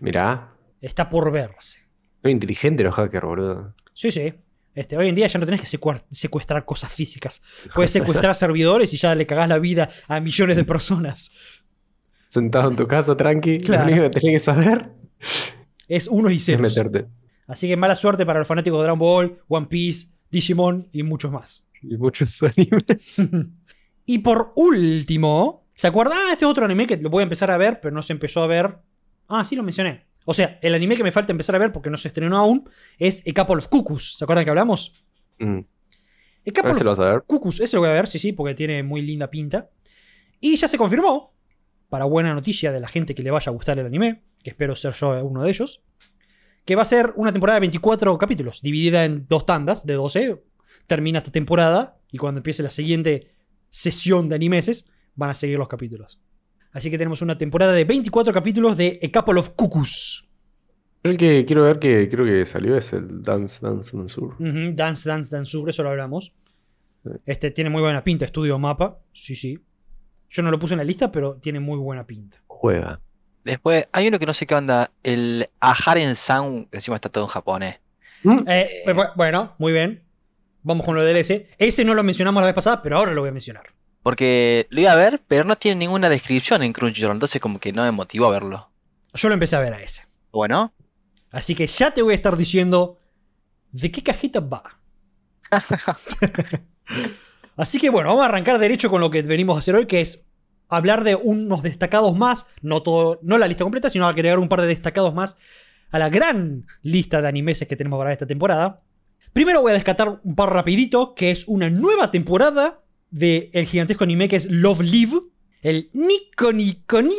Mirá. Está por verse. Muy inteligente los hackers, boludo. Sí, sí. Este, hoy en día ya no tenés que secuestrar cosas físicas. Puedes secuestrar servidores y ya le cagás la vida a millones de personas. Sentado en tu casa, tranqui. Claro. Lo único que tenés que saber Es unos y meterte. Así que mala suerte para los fanáticos de Dragon Ball, One Piece, Digimon y muchos más. Y muchos animes. y por último, ¿se acuerdan? Ah, este es otro anime que lo voy a empezar a ver, pero no se empezó a ver. Ah, sí, lo mencioné. O sea, el anime que me falta empezar a ver porque no se estrenó aún es A Couple of Cuckoos. ¿Se acuerdan que hablamos? Mm. A Couple si of lo vas a ver. Cuckoos, ese lo voy a ver, sí, sí, porque tiene muy linda pinta. Y ya se confirmó, para buena noticia de la gente que le vaya a gustar el anime, que espero ser yo uno de ellos, que va a ser una temporada de 24 capítulos, dividida en dos tandas de 12. Termina esta temporada y cuando empiece la siguiente sesión de animeses, van a seguir los capítulos. Así que tenemos una temporada de 24 capítulos de A Couple of Cuckoos. El que quiero ver que creo que salió es el Dance Dance Mansur. Ujú, Dance Dance Dance Sur, eso lo hablamos. Sí. Este tiene muy buena pinta, estudio mapa. Sí, sí. Yo no lo puse en la lista, pero tiene muy buena pinta. Juega. Después, hay uno que no sé qué onda, el Aharen San, encima está todo en japonés. Eh, bu- bueno, muy bien. Vamos con lo del S. Ese no lo mencionamos la vez pasada, pero ahora lo voy a mencionar. Porque lo iba a ver, pero no tiene ninguna descripción en Crunchyroll, entonces como que no me motivó a verlo. Yo lo empecé a ver a ese. Bueno, Así que ya te voy a estar diciendo de qué cajita va. Así que bueno, vamos a arrancar derecho con lo que venimos a hacer hoy, que es hablar de unos destacados más, no, todo, no la lista completa, sino agregar un par de destacados más a la gran lista de animeses que tenemos para esta temporada. Primero voy a descatar un par rapidito, que es una nueva temporada del gigantesco anime que es Love Live, el Nico Nico Ni.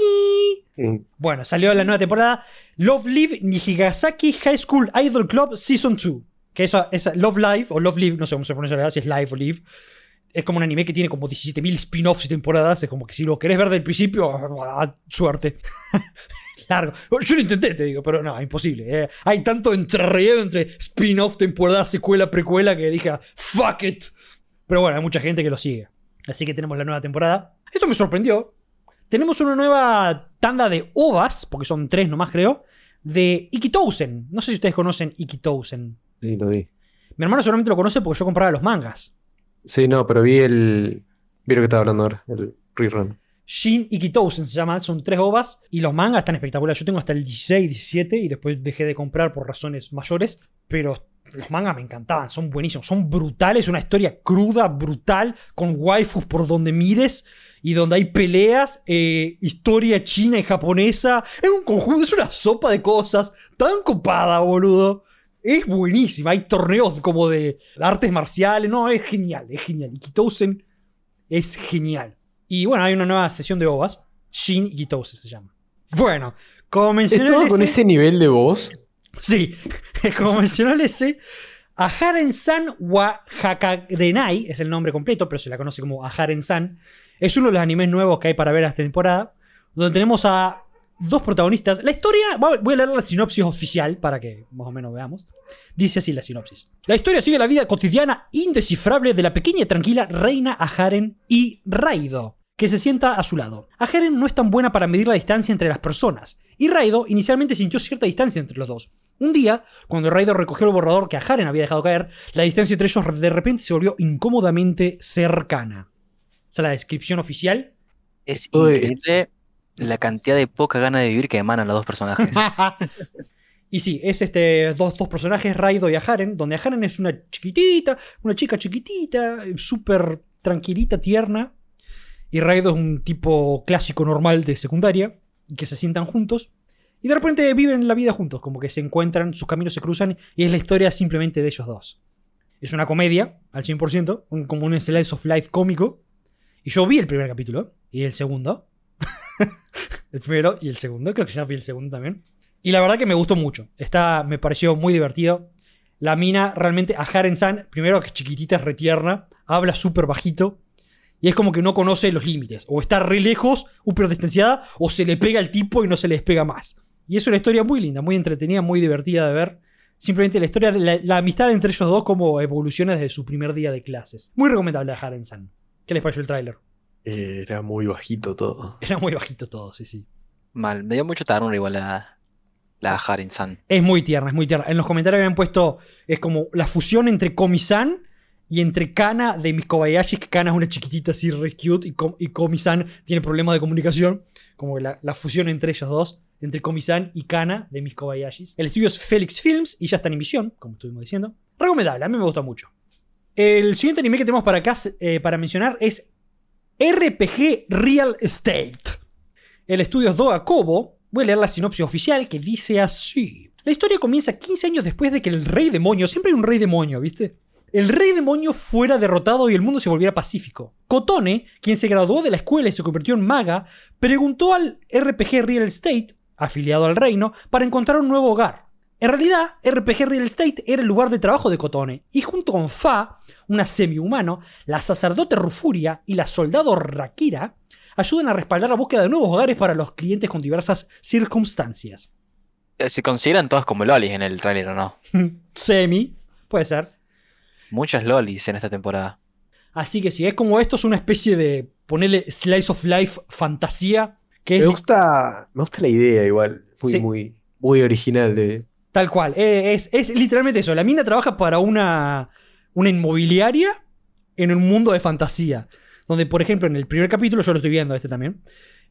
Bueno, salió la nueva temporada Love Live Nihigasaki High School Idol Club Season 2. Que eso es Love Live o Love Live, no sé cómo se pronuncia la verdad, si es Live o Live. Es como un anime que tiene como 17.000 spin-offs y temporadas. Es como que si lo querés ver del principio, ah, suerte. Largo. Yo lo intenté, te digo, pero no, imposible. eh. Hay tanto entrerreo entre spin-off, temporada, secuela, precuela que dije, fuck it. Pero bueno, hay mucha gente que lo sigue. Así que tenemos la nueva temporada. Esto me sorprendió. Tenemos una nueva tanda de ovas, porque son tres nomás creo, de Ikitousen. No sé si ustedes conocen Ikitousen. Sí, lo vi. Mi hermano seguramente lo conoce porque yo compraba los mangas. Sí, no, pero vi el. Vi lo que estaba hablando ahora, el rerun. Shin Ikitousen se llama, son tres ovas y los mangas están espectaculares. Yo tengo hasta el 16, 17 y después dejé de comprar por razones mayores, pero los mangas me encantaban, son buenísimos, son brutales, una historia cruda, brutal, con waifus por donde mires y donde hay peleas, eh, historia china y japonesa. Es un conjunto, es una sopa de cosas tan copada, boludo. Es buenísima, hay torneos como de artes marciales, no, es genial, es genial. Ikitousen es genial. Y bueno, hay una nueva sesión de ovas. Shin Ikitousen se llama. Bueno, como ¿Es mencioné. todo el con ese nivel de voz? Sí, como mencionó el S, Aharen-san wa Hakarenai es el nombre completo, pero se la conoce como Aharen-san. Es uno de los animes nuevos que hay para ver esta temporada, donde tenemos a dos protagonistas. La historia, voy a leer la sinopsis oficial para que más o menos veamos. Dice así la sinopsis. La historia sigue la vida cotidiana indescifrable de la pequeña y tranquila reina Aharen y Raido, que se sienta a su lado. Aharen no es tan buena para medir la distancia entre las personas, y Raido inicialmente sintió cierta distancia entre los dos. Un día, cuando Raido recogió el borrador que Aharen había dejado caer, la distancia entre ellos de repente se volvió incómodamente cercana. Esa es la descripción oficial. Es increíble la cantidad de poca gana de vivir que emanan los dos personajes. y sí, es este dos, dos personajes, Raido y Aharen, donde Aharen es una chiquitita, una chica chiquitita, súper tranquilita, tierna. Y Raido es un tipo clásico normal de secundaria, que se sientan juntos. Y de repente viven la vida juntos, como que se encuentran, sus caminos se cruzan, y es la historia simplemente de ellos dos. Es una comedia, al 100%, un- como un slice of life cómico. Y yo vi el primer capítulo, y el segundo. el primero y el segundo, creo que ya vi el segundo también. Y la verdad que me gustó mucho. Está, me pareció muy divertido. La mina realmente, a Haren San, primero que chiquitita, es retierna, habla súper bajito. Y es como que no conoce los límites. O está re lejos, súper distanciada, o se le pega al tipo y no se le despega más. Y es una historia muy linda, muy entretenida, muy divertida de ver. Simplemente la historia de la, la amistad entre ellos dos como evoluciona desde su primer día de clases. Muy recomendable a Haren San. ¿Qué les pareció el tráiler? Era muy bajito todo. Era muy bajito todo, sí, sí. Mal, me dio mucho ternura igual la, la Haren-san. Es muy tierna, es muy tierna. En los comentarios habían puesto, es como la fusión entre Komi-san y entre Kana de mis Kobayashi, que Kana es una chiquitita así re cute y, Ko- y Komi-san tiene problemas de comunicación. Como que la, la fusión entre ellos dos, entre Komi-san y Kana de mis Kobayashis. El estudio es Felix Films y ya está en emisión, como estuvimos diciendo. Recomendable, a mí me gusta mucho. El siguiente anime que tenemos para acá, eh, para mencionar, es RPG Real Estate. El estudio es Doga Kobo. Voy a leer la sinopsis oficial que dice así. La historia comienza 15 años después de que el rey demonio, siempre hay un rey demonio, ¿viste? El rey demonio fuera derrotado y el mundo se volviera pacífico. Kotone, quien se graduó de la escuela y se convirtió en maga, preguntó al RPG Real Estate, afiliado al reino, para encontrar un nuevo hogar. En realidad, RPG Real Estate era el lugar de trabajo de Kotone, y junto con Fa, una semi-humano, la sacerdote Rufuria y la soldado Rakira, ayudan a respaldar la búsqueda de nuevos hogares para los clientes con diversas circunstancias. Eh, Se consideran todos como lolis en el tráiler, ¿o no? Semi, puede ser. Muchas lolis en esta temporada. Así que si es como esto, es una especie de ponerle slice of life fantasía, que Me es gusta, me gusta la idea igual. Muy, Sí. muy, muy original de. tal cual. Eh, Es, es literalmente eso. La mina trabaja para una, una inmobiliaria en un mundo de fantasía. Donde, por ejemplo, en el primer capítulo, yo lo estoy viendo este también.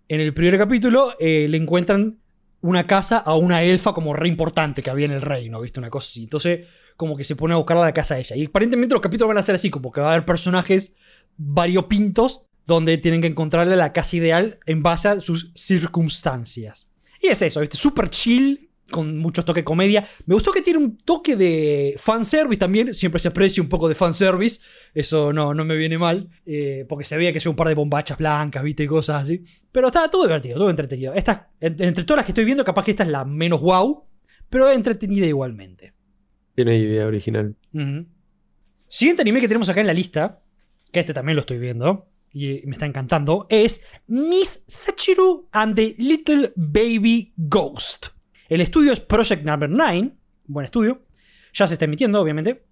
En el primer capítulo eh, le encuentran una casa a una elfa como re importante que había en el reino, ¿viste? Una cosa así. Entonces, como que se pone a buscar a la casa de ella. Y aparentemente los capítulos van a ser así, como que va a haber personajes variopintos donde tienen que encontrarle la casa ideal en base a sus circunstancias. Y es eso, ¿viste? Súper chill, con muchos toques de comedia. Me gustó que tiene un toque de fanservice también. Siempre se aprecia un poco de fanservice. Eso no, no me viene mal. eh, porque se veía que sea un par de bombachas blancas, ¿viste? Y cosas así. Pero está todo divertido, todo entretenido. Esta, en- entre todas las que estoy viendo, capaz que esta es la menos wow. Pero entretenida igualmente. Tiene idea original. Siguiente anime que tenemos acá en la lista, que este también lo estoy viendo y me está encantando, es Miss Sachiru and the Little Baby Ghost. El estudio es Project Number 9, buen estudio, ya se está emitiendo obviamente,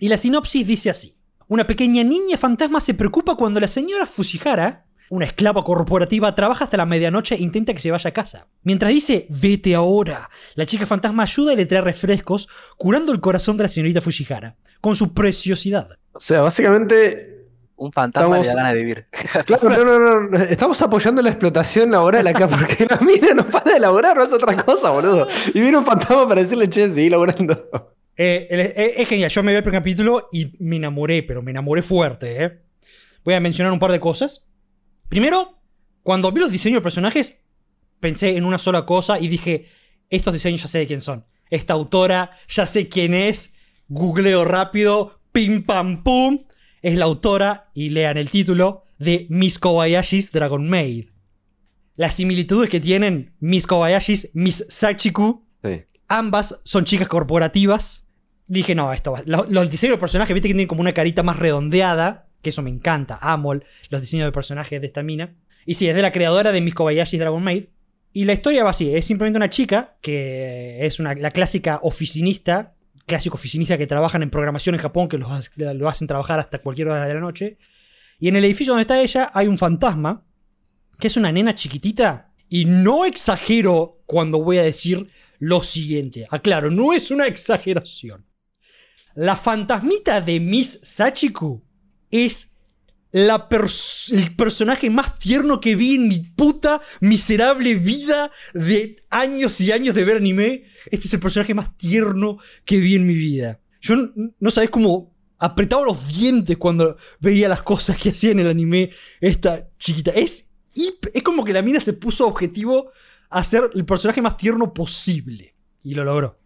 y la sinopsis dice así. Una pequeña niña fantasma se preocupa cuando la señora Fujihara, una esclava corporativa, trabaja hasta la medianoche e intenta que se vaya a casa. Mientras dice, vete ahora, la chica fantasma ayuda y le trae refrescos, curando el corazón de la señorita Fujihara, con su preciosidad. O sea, básicamente. Un fantasma le da Estamos- ganas de vivir. Claro, no, no, no. Estamos apoyando la explotación laboral acá porque la mina no para de laburar, no es otra cosa, boludo. Y viene un fantasma para decirle, che, seguí laburando. Eh, eh, es genial, yo me vi el primer capítulo y me enamoré, pero me enamoré fuerte. ¿eh? Voy a mencionar un par de cosas. Primero, cuando vi los diseños de personajes, pensé en una sola cosa y dije, estos diseños ya sé de quién son. Esta autora, ya sé quién es. Googleo rápido, pim pam pum. Es la autora, y lean el título, de Miss Kobayashi's Dragon Maid. Las similitudes que tienen Miss Kobayashi's Miss Sachiku Sí. Ambas son chicas corporativas. Dije, no, esto va. Los, los diseños de personajes, viste que tienen como una carita más redondeada. Que eso me encanta. Amo los diseños de personajes de esta mina. Y sí, es de la creadora de Miss Kobayashi's Dragon Maid. Y la historia va así: es simplemente una chica que es una, la clásica oficinista, clásico oficinista que trabajan en programación en Japón, que lo hacen trabajar hasta cualquier hora de la noche. Y en el edificio donde está ella hay un fantasma que es una nena chiquitita. Y no exagero cuando voy a decir lo siguiente. Aclaro, no es una exageración. La fantasmita de Miss Sachiku es el personaje más tierno que vi en mi puta miserable vida de años y años de ver anime. Este es el personaje más tierno que vi en mi vida. Yo no sabés cómo apretaba los dientes cuando veía las cosas que hacía en el anime esta chiquita. Es, es como que la mina se puso objetivo a ser el personaje más tierno posible. Y lo logró.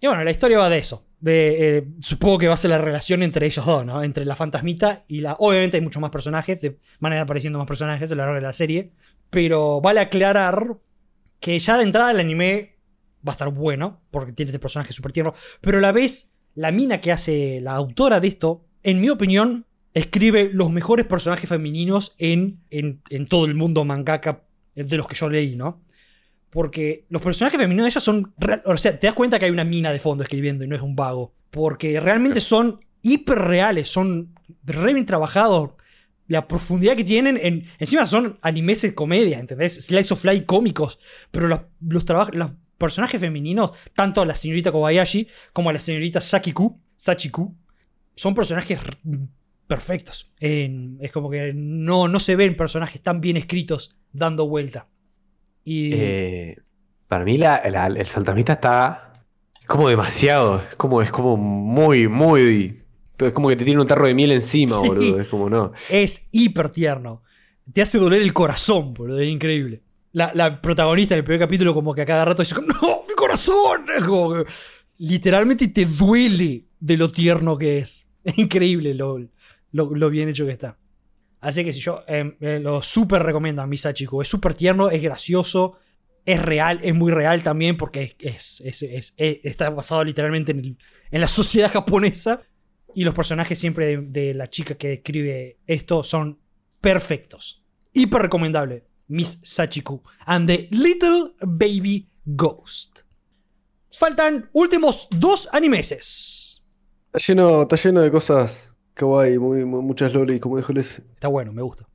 Y bueno, la historia va de eso. Eh, supongo que va a ser la relación entre ellos dos, ¿no? Entre la fantasmita y la... Obviamente hay muchos más personajes, de, van a ir apareciendo más personajes a lo largo de la serie. Pero vale aclarar que ya de entrada el anime va a estar bueno, porque tiene este personaje súper tierno. Pero a la vez, la mina que hace la autora de esto, en mi opinión, escribe los mejores personajes femeninos en, en, en todo el mundo mangaka de los que yo leí, ¿no? Porque los personajes femeninos de ellas son. real- O sea, te das cuenta que hay una mina de fondo escribiendo y no es un vago. Porque realmente son hiperreales, son re bien trabajados. La profundidad que tienen. En, encima son animes de comedia, ¿entendés? Slice of life cómicos. Pero los, los, traba- los personajes femeninos, tanto a la señorita Kobayashi como a la señorita Sakiku, Sachiku, son personajes perfectos. En- es como que no, no se ven personajes tan bien escritos dando vuelta. Y. Eh, para mí la, la- el fantasmita está como demasiado. Es como, es como muy, muy. Es como que te tiene un tarro de miel encima, Sí. boludo. Es como no. Es hiper tierno. Te hace doler el corazón, boludo. Es increíble. La, la protagonista del primer capítulo, como que a cada rato dice: ¡No, mi corazón! Es como que literalmente te duele de lo tierno que es. Es increíble lo, lo, lo bien hecho que está. Así que si yo eh, eh, lo súper recomiendo a Misa Chico. Es súper tierno, es gracioso, es real, es muy real también porque es, es- es- es- está basado literalmente en, la sociedad japonesa. Y los personajes siempre de, de la chica que escribe esto son perfectos. Hiper recomendable. Miss Sachiku and the Little Baby Ghost. Faltan últimos dos animeses. Está lleno, está lleno de cosas kawaii, muy, muy- muchas lolis, como dijo Les. Está bueno, me gusta.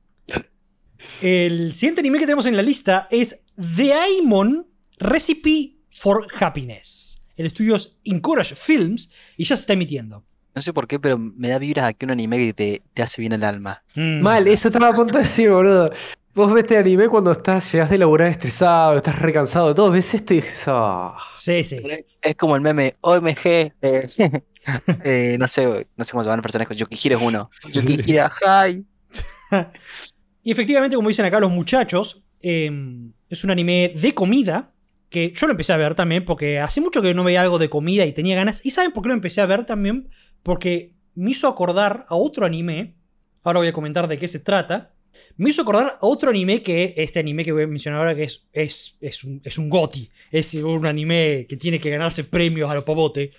El siguiente anime que tenemos en la lista es The Aimon Recipe for Happiness. El estudio es Encourage Films y ya se está emitiendo. No sé por qué, pero me da vibras aquí un anime que te, te hace bien el alma. Mm. Mal, eso estaba a punto de decir, boludo. Vos ves este anime cuando estás, llegas de laburar estresado, estás recansado de todo, ves esto y dices, ah. Sí, sí. Es como el meme OMG. eh, eh, no sé, no sé cómo se llaman los personajes. Yukihira es uno. Yukihira, hi. Y efectivamente, como dicen acá los muchachos, eh, es un anime de comida que yo lo empecé a ver también porque hace mucho que no veía algo de comida y tenía ganas. ¿Y saben por qué lo empecé a ver también? Porque me hizo acordar a otro anime. Ahora voy a comentar de qué se trata. Me hizo acordar a otro anime que este anime que voy a mencionar ahora que es, es, es, un, es un GOTY. Es un anime que tiene que ganarse premios a los pavote.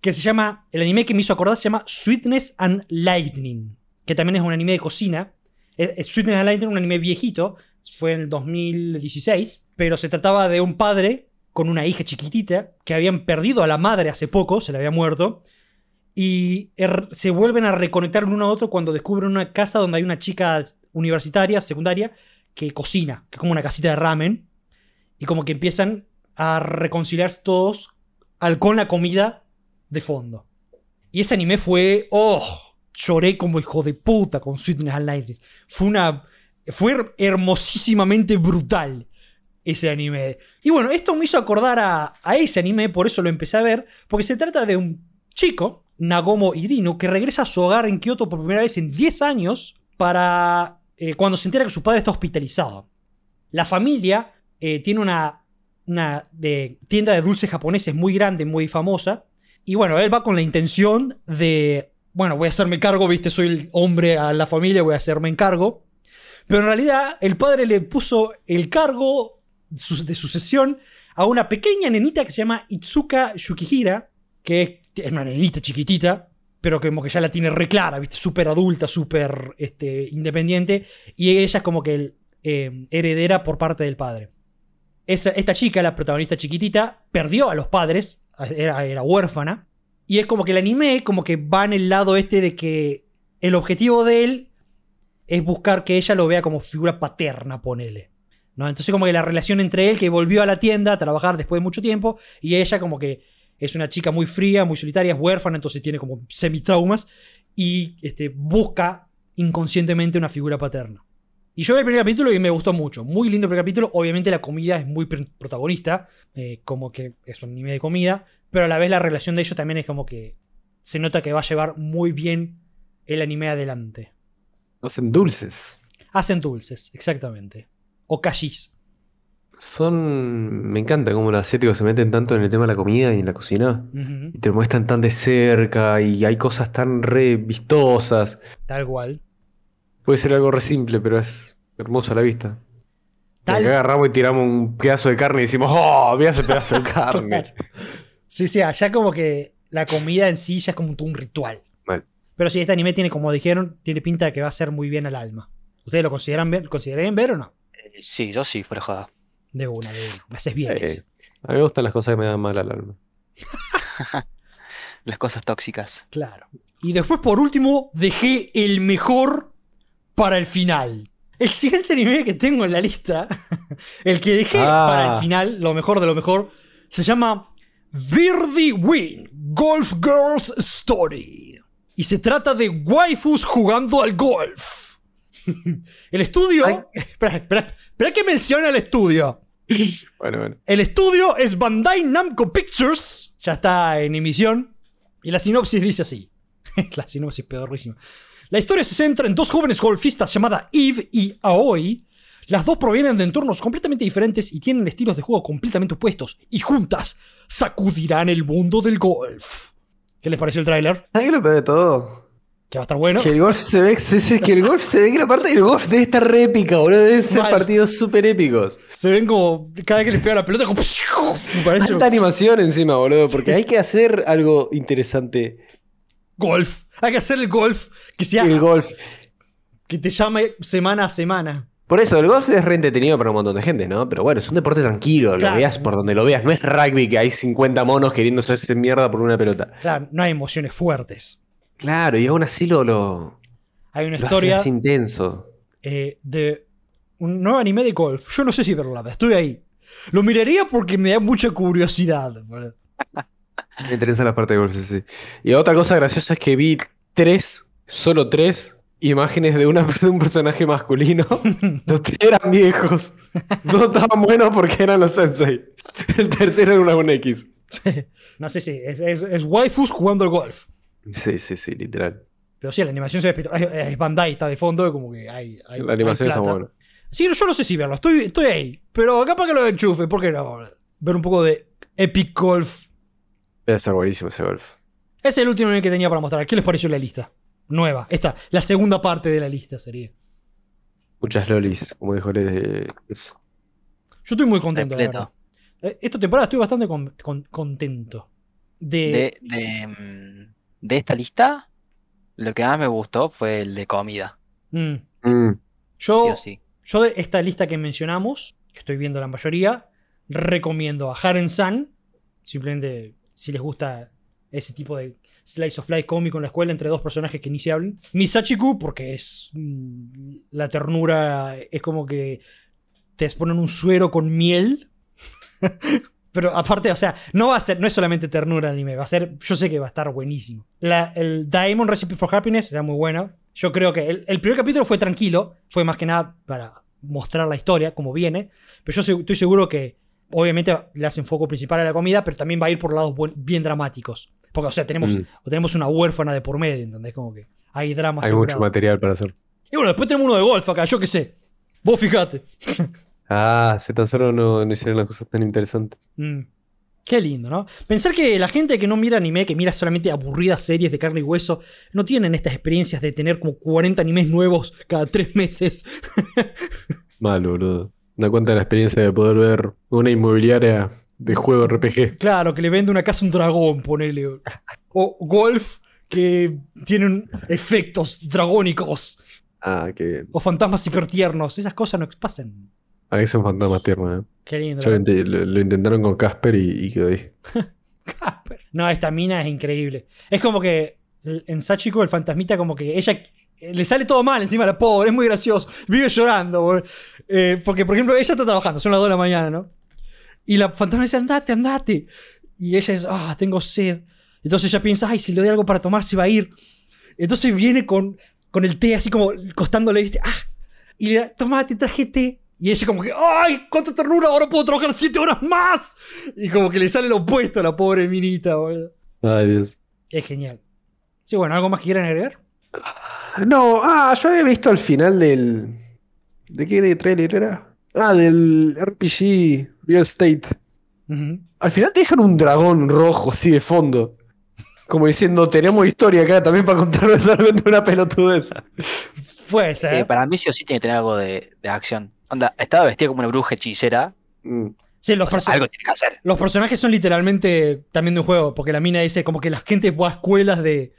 Que se llama, el anime que me hizo acordar se llama Sweetness and Lightning. Que también es un anime de cocina. Es- es Sweetness and Lightning, un anime viejito. Fue en el 2016. Pero se trataba de un padre con una hija chiquitita que habían perdido a la madre hace poco, se le había muerto. Y er- se vuelven a reconectar uno a otro cuando descubren una casa donde hay una chica universitaria, secundaria, que cocina, que es como una casita de ramen. Y como que empiezan a reconciliarse todos al, con la comida de fondo. Y ese anime fue. ¡Oh! Lloré como hijo de puta con Sweetness and Lightning. Fue una. Fue her- hermosísimamente brutal ese anime. Y bueno, esto me hizo acordar a, a ese anime, por eso lo empecé a ver, porque se trata de un chico, Nagomo Irino, que regresa a su hogar en Kioto por primera vez en 10 años para eh, cuando se entera que su padre está hospitalizado. La familia eh, tiene una, una de- tienda de dulces japoneses muy grande, muy famosa, y bueno, él va con la intención de, bueno, voy a hacerme cargo, viste, soy el hombre a la familia, voy a hacerme cargo. Pero en realidad el padre le puso el cargo de sucesión a una pequeña nenita que se llama Itsuka Yukihira, que es, una nenita chiquitita, pero que como que ya la tiene re clara, ¿viste? Súper adulta, súper este, independiente, y ella es como que eh, heredera por parte del padre. Esa- esta chica, la protagonista chiquitita, perdió a los padres, era, huérfana, y es como que el anime como que va en el lado este de que el objetivo de él es buscar que ella lo vea como figura paterna, ponele. ¿no? Entonces como que la relación entre él, que volvió a la tienda a trabajar después de mucho tiempo, y ella como que es una chica muy fría, muy solitaria, es huérfana, entonces tiene como semi-traumas, y este, busca inconscientemente una figura paterna. Y yo vi el primer capítulo y me gustó mucho. Muy lindo el primer capítulo. Obviamente la comida es muy pr- protagonista, eh, como que es un anime de comida, pero a la vez la relación de ellos también es como que se nota que va a llevar muy bien el anime adelante. Hacen dulces. Hacen dulces, exactamente. O kashis. Son. Me encanta cómo los asiáticos se meten tanto en el tema de la comida y en la cocina. Y te muestran tan de cerca y hay cosas tan re vistosas. Tal cual. Puede ser algo re simple, pero es hermoso a la vista. Tal- Acá agarramos y tiramos un pedazo de carne y decimos, ¡Oh! Mira ese pedazo de carne. Claro. Sí, sí, allá como que la comida en sí ya es como un ritual. Mal. Pero sí, este anime tiene, como dijeron, tiene pinta de que va a ser muy bien al alma. ¿Ustedes lo consideran ver, considerarían ver o no? Eh, Sí, yo sí, fuera joda. De una, de una. Me haces bien. Eh, eso. a mí me gustan las cosas que me dan mal al alma. Las cosas tóxicas. Claro. Y después, por último, dejé el mejor para el final. El siguiente anime que tengo en la lista, el que dejé Ah. para el final, lo mejor de lo mejor, se llama Birdie Win Golf Girls Story. Y se trata de waifus jugando al golf. El estudio. Ay. Espera, espera, espera que mencione el estudio. Bueno, bueno. El estudio es Bandai Namco Pictures. Ya está en emisión. Y la sinopsis dice así. la sinopsis pedorrísima. La historia se centra en dos jóvenes golfistas llamadas Eve y Aoi. Las dos provienen de entornos completamente diferentes y tienen estilos de juego completamente opuestos. Y juntas sacudirán el mundo del golf. ¿Qué les pareció el tráiler? ¿Sabes qué es lo peor de todo? Que va a estar bueno. Que el golf se ve, se- se- que el golf se ve que la parte del golf debe estar re épica, boludo. Deben ser Mal. partidos súper épicos. Se ven como cada vez que les pega la pelota. Como... Me parece Tanta animación encima, boludo. Porque hay que hacer algo interesante. Golf. Hay que hacer el golf que sea El golf. que te llame semana a semana. Por eso, el golf es re entretenido para un montón de gente, ¿no? Pero bueno, es un deporte tranquilo, Claro. lo veas por donde lo veas. No es rugby que hay 50 monos queriendo hacerse mierda por una pelota. Claro, no hay emociones fuertes. Claro, y aún así lo, lo, Hay una lo historia haces intenso. eh, de un nuevo anime de golf. Yo no sé si verlo, la verdad, estoy ahí. Lo miraría porque me da mucha curiosidad. Me interesan las partes de golf, sí, sí. Y otra cosa graciosa es que vi tres, solo tres, imágenes de, una, de un personaje masculino. Los tres eran viejos. No estaban buenos porque eran los sensei. El tercero era una un X. Sí. No sé si es, es, es waifus jugando al golf. Sí, sí, sí, literal. Pero sí, la animación se ve espectacular. Es, Bandai, está de fondo, como que hay. hay La animación hay está buena. Sí, yo no sé si verlo, estoy, estoy ahí. Pero capaz que lo enchufe, ¿por qué no? Ver un poco de Epic Golf. Debe ser buenísimo ese golf. Ese es el último anime que tenía para mostrar. ¿Qué les pareció la lista? Nueva. Esta, la segunda parte de la lista sería. Muchas lolis, como dijo Lele. es- Yo estoy muy contento, la verdad. Eh, Esta temporada estoy bastante con- con- contento. De, De, de, mm, de esta lista, lo que más me gustó fue el de comida. Mm. Mm, Yo, Sí o sí. yo de esta lista que mencionamos, que estoy viendo la mayoría, recomiendo a Haren San. Simplemente si les gusta ese tipo de slice of life cómico en la escuela entre dos personajes que ni se hablan. Misachiku, porque es. mm, La ternura es como que te ponen un suero con miel. Pero aparte, o sea, no va a ser, no es solamente ternura el anime, va a ser, yo sé que va a estar buenísimo. La, el Diamond Recipe for Happiness era muy bueno. Yo creo que el, el primer capítulo fue tranquilo, fue más que nada para mostrar la historia, como viene. Pero yo estoy seguro que, obviamente, le hacen foco principal a la comida, pero también va a ir por lados buen- bien dramáticos. Porque, o sea, tenemos, Mm. tenemos una huérfana de por medio, ¿entendés? Como que hay drama hay mucho material para hacer. Y bueno, después tenemos uno de golf acá, yo qué sé. Vos fijate. Ah, si tan solo no, no hicieron las cosas tan interesantes. Mm. Qué lindo, ¿no? Pensar que la gente que no mira anime, que mira solamente aburridas series de carne y hueso, no tienen estas experiencias de tener como 40 animes nuevos cada tres meses. Mal, boludo. Da cuenta de la experiencia de poder ver una inmobiliaria de juego RPG. Claro, que le vende una casa a un dragón, ponele. O golf que tienen efectos dragónicos. Ah, qué bien. O fantasmas hipertiernos. Esas cosas no pasan. Ahí son fantasmas tiernos, ¿eh? Qué lindo. Yo lo, intentaron con Casper y, y quedó ahí. Casper. No, esta mina es increíble. Es como que en Sachiko, el fantasmita, como que ella le sale todo mal encima la pobre, es muy gracioso. Vive llorando, boludo. Eh, porque, por ejemplo, ella está trabajando, son las 2 de la mañana, ¿no? Y la fantasma dice, andate, andate. Y ella dice, ah, tengo sed. Entonces ella piensa, ay, si le doy algo para tomar, se va a ir. Entonces viene con, con el té así como costándole, ¿viste? Ah, y le da, tomate, traje té. Y ella como que, ¡ay! ¡Cuánta ternura! Ahora puedo trabajar 7 horas más. Y como que le sale lo opuesto a la pobre minita, boludo. Ay, Dios. Es genial. Sí, bueno, ¿algo más que quieran agregar? No, ah, yo había visto al final del. ¿De qué de trailer era? Ah, del RPG Real Estate. Al final te dejan un dragón rojo así de fondo. Como diciendo, tenemos historia acá también para contarnos solamente una pelotudez. Puede ser. Eh, para mí sí o sí tiene que tener algo de, de acción. Onda, estaba vestida como una bruja hechicera. Mm. sí, los, o sea, algo tiene que hacer. los personajes son literalmente también de un juego. Porque la mina dice como que la gente va a escuelas de.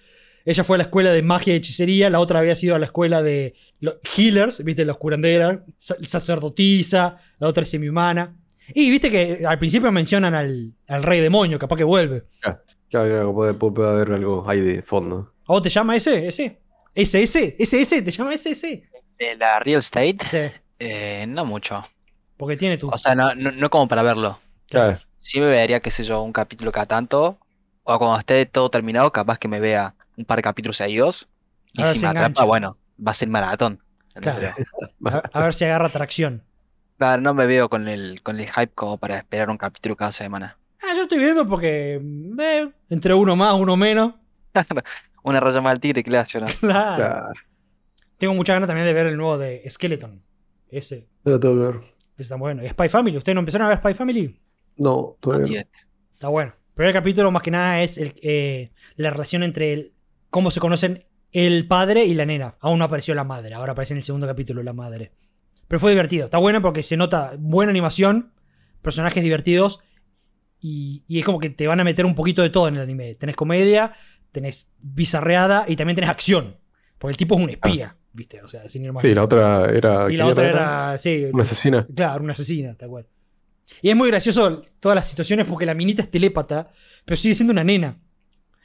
Ella fue a la escuela de magia y hechicería, la otra había sido a la escuela de healers, viste, los curanderas, sa- sacerdotisa, la otra es semi-humana. Y viste que al principio mencionan al, al rey demonio, capaz que vuelve. Claro, claro, puede, puede- puede haber algo ahí de fondo. ¿A vos te llama ese? ¿Ese? ¿Ese, ese? ¿Ese, ese? ¿Te llama ese, ese? De la Real Estate, Sí, eh, no mucho. porque tiene tu... O sea, no, no, no como para verlo. Claro. Sí me vería, qué sé yo, un capítulo cada tanto. O cuando esté todo terminado, capaz que me vea un par de capítulos seguidos. Y A ver si si me engancha. atrapa, bueno, va a ser maratón. Claro. Pero, A, ver si agarra tracción. claro, no me veo con el, con el hype como para esperar un capítulo cada semana. Ah, yo estoy viendo porque... eh, entre uno más, uno menos. Una raya más al tigre, claro, ¿no? Claro. Claro. Tengo muchas ganas también de ver el nuevo de Skeleton. Ese. Lo tengo que ver. Ese está bueno. ¿Y Spy Family? ¿Ustedes no empezaron a ver Spy Family? No, todavía no. Está bueno. El primer capítulo más que nada es el, eh, la relación entre el, cómo se conocen el padre y la nena. Aún no apareció la madre. Ahora aparece en el segundo capítulo la madre. Pero fue divertido. Está bueno porque se nota buena animación, personajes divertidos y, y es como que te van a meter un poquito de todo en el anime. Tenés comedia, tenés bizarreada y también tenés acción. Porque el tipo es un espía, ¿viste? O sea, sin ir más Sí, la otra era. y la ¿quién otra era, sí, Una asesina. Claro, una asesina, tal cual. Y es muy gracioso todas las situaciones porque la minita es telépata, pero sigue siendo una nena.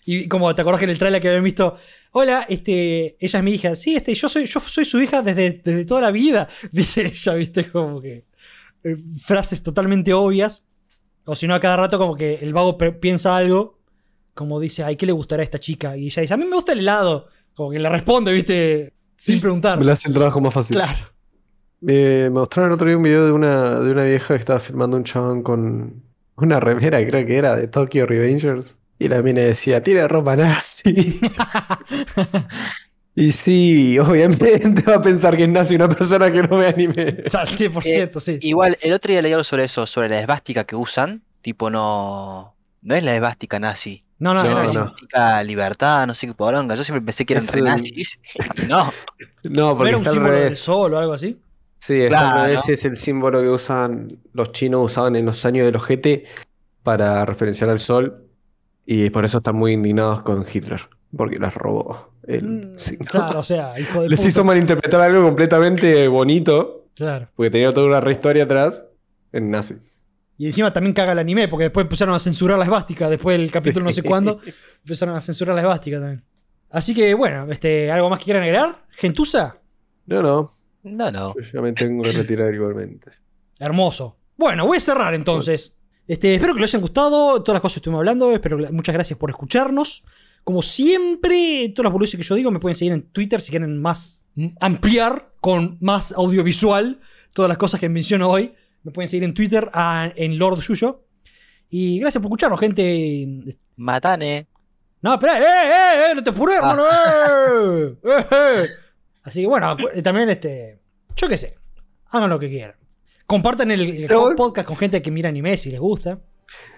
Y como te acordás que en el trailer que habían visto, hola, este, ella es mi hija. Sí, este, yo soy, yo soy su hija desde, desde toda la vida, dice ella, viste, como que eh, frases totalmente obvias. O si no, a cada rato como que el vago piensa algo, como dice, ay, ¿qué le gustará a esta chica? Y ella dice, a mí me gusta el helado. Como que le responde, viste, sin preguntar. Me le hace el trabajo más fácil. Claro. Me mostraron otro día un video de una, de una vieja que estaba filmando un chabón con una remera, creo que era, de Tokyo Revengers. Y la mina decía, tiene ropa nazi. y sí, obviamente va a pensar que es nazi una persona que no ve anime. O sea, al 100%, sí. Igual, el otro día leí algo sobre eso, sobre la esvástica que usan. Tipo, no. No es la esvástica nazi. No, no, No, eso. no. esvástica libertad, no sé qué poronga. Yo siempre pensé que eran re nazis. No. No, ¿No porque era un está símbolo del sol o algo así? Sí, está Claro. al revés. Es el símbolo que usan los chinos usaban en los años del ojete para referenciar al sol. Y por eso están muy indignados con Hitler. Porque les robó el Mm. Claro, o sea, hijo de Les puta. hizo malinterpretar algo completamente bonito, Claro. porque tenía toda una rehistoria atrás, en nazi. Y encima también caga el anime, porque después empezaron a censurar la esvástica. Después del capítulo no sé cuándo, empezaron a censurar la esvástica también. Así que bueno, este, ¿algo más que quieran agregar? ¿Gentuza? No, no, No, no. yo ya me tengo que retirar igualmente. Hermoso. Bueno, voy a cerrar entonces. Este, espero que les hayan gustado todas las cosas que estuvimos hablando. Espero que- muchas gracias por escucharnos. Como siempre, todas las boludeces que yo digo me pueden seguir en Twitter si quieren más mm, ampliar con más audiovisual todas las cosas que menciono hoy. Me pueden seguir en Twitter a- en Lord Yuyo. Y gracias por escucharnos, gente. Matane. No, espera, ¡eh, eh, eh! ¡No te apures, hermano! ¡Eh! ¡Eh, eh! Así que bueno, acu- también este. Yo qué sé. Hagan lo que quieran. Compartan el, podcast con gente que mira anime si les gusta.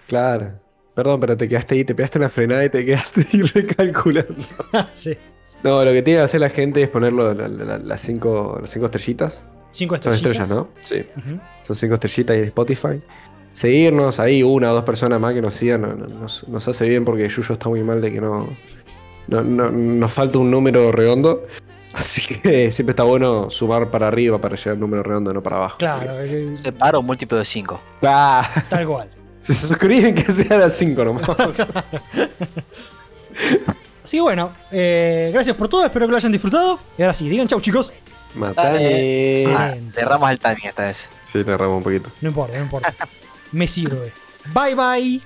Claro. Perdón, pero te quedaste ahí, te pegaste una frenada y te quedaste ahí recalculando. sí. No, lo que tiene que hacer la gente es ponerlo la- la- la- las, cinco, las cinco estrellitas. Cinco Son estrellitas. estrellas, ¿no? Sí. Son cinco estrellitas y Spotify. Seguirnos ahí, una o dos personas más que nos sigan, no- no- nos, nos hace bien porque Yuyo está muy mal de que no, no, no- Nos falta un número redondo. Así que siempre está bueno sumar para arriba para llegar al número redondo, no para abajo. Claro, Así eh, Separo un múltiplo de 5. que- Ah, tal cual. si se suscriben que sea de 5 nomás. Así que bueno, eh, gracias por todo, espero que lo hayan disfrutado. Y ahora sí, digan chau chicos. Matame. Ah, Excelente. le erramos el timing esta vez. Sí, le erramos un poquito. No importa, no importa. Me sirve. Bye bye.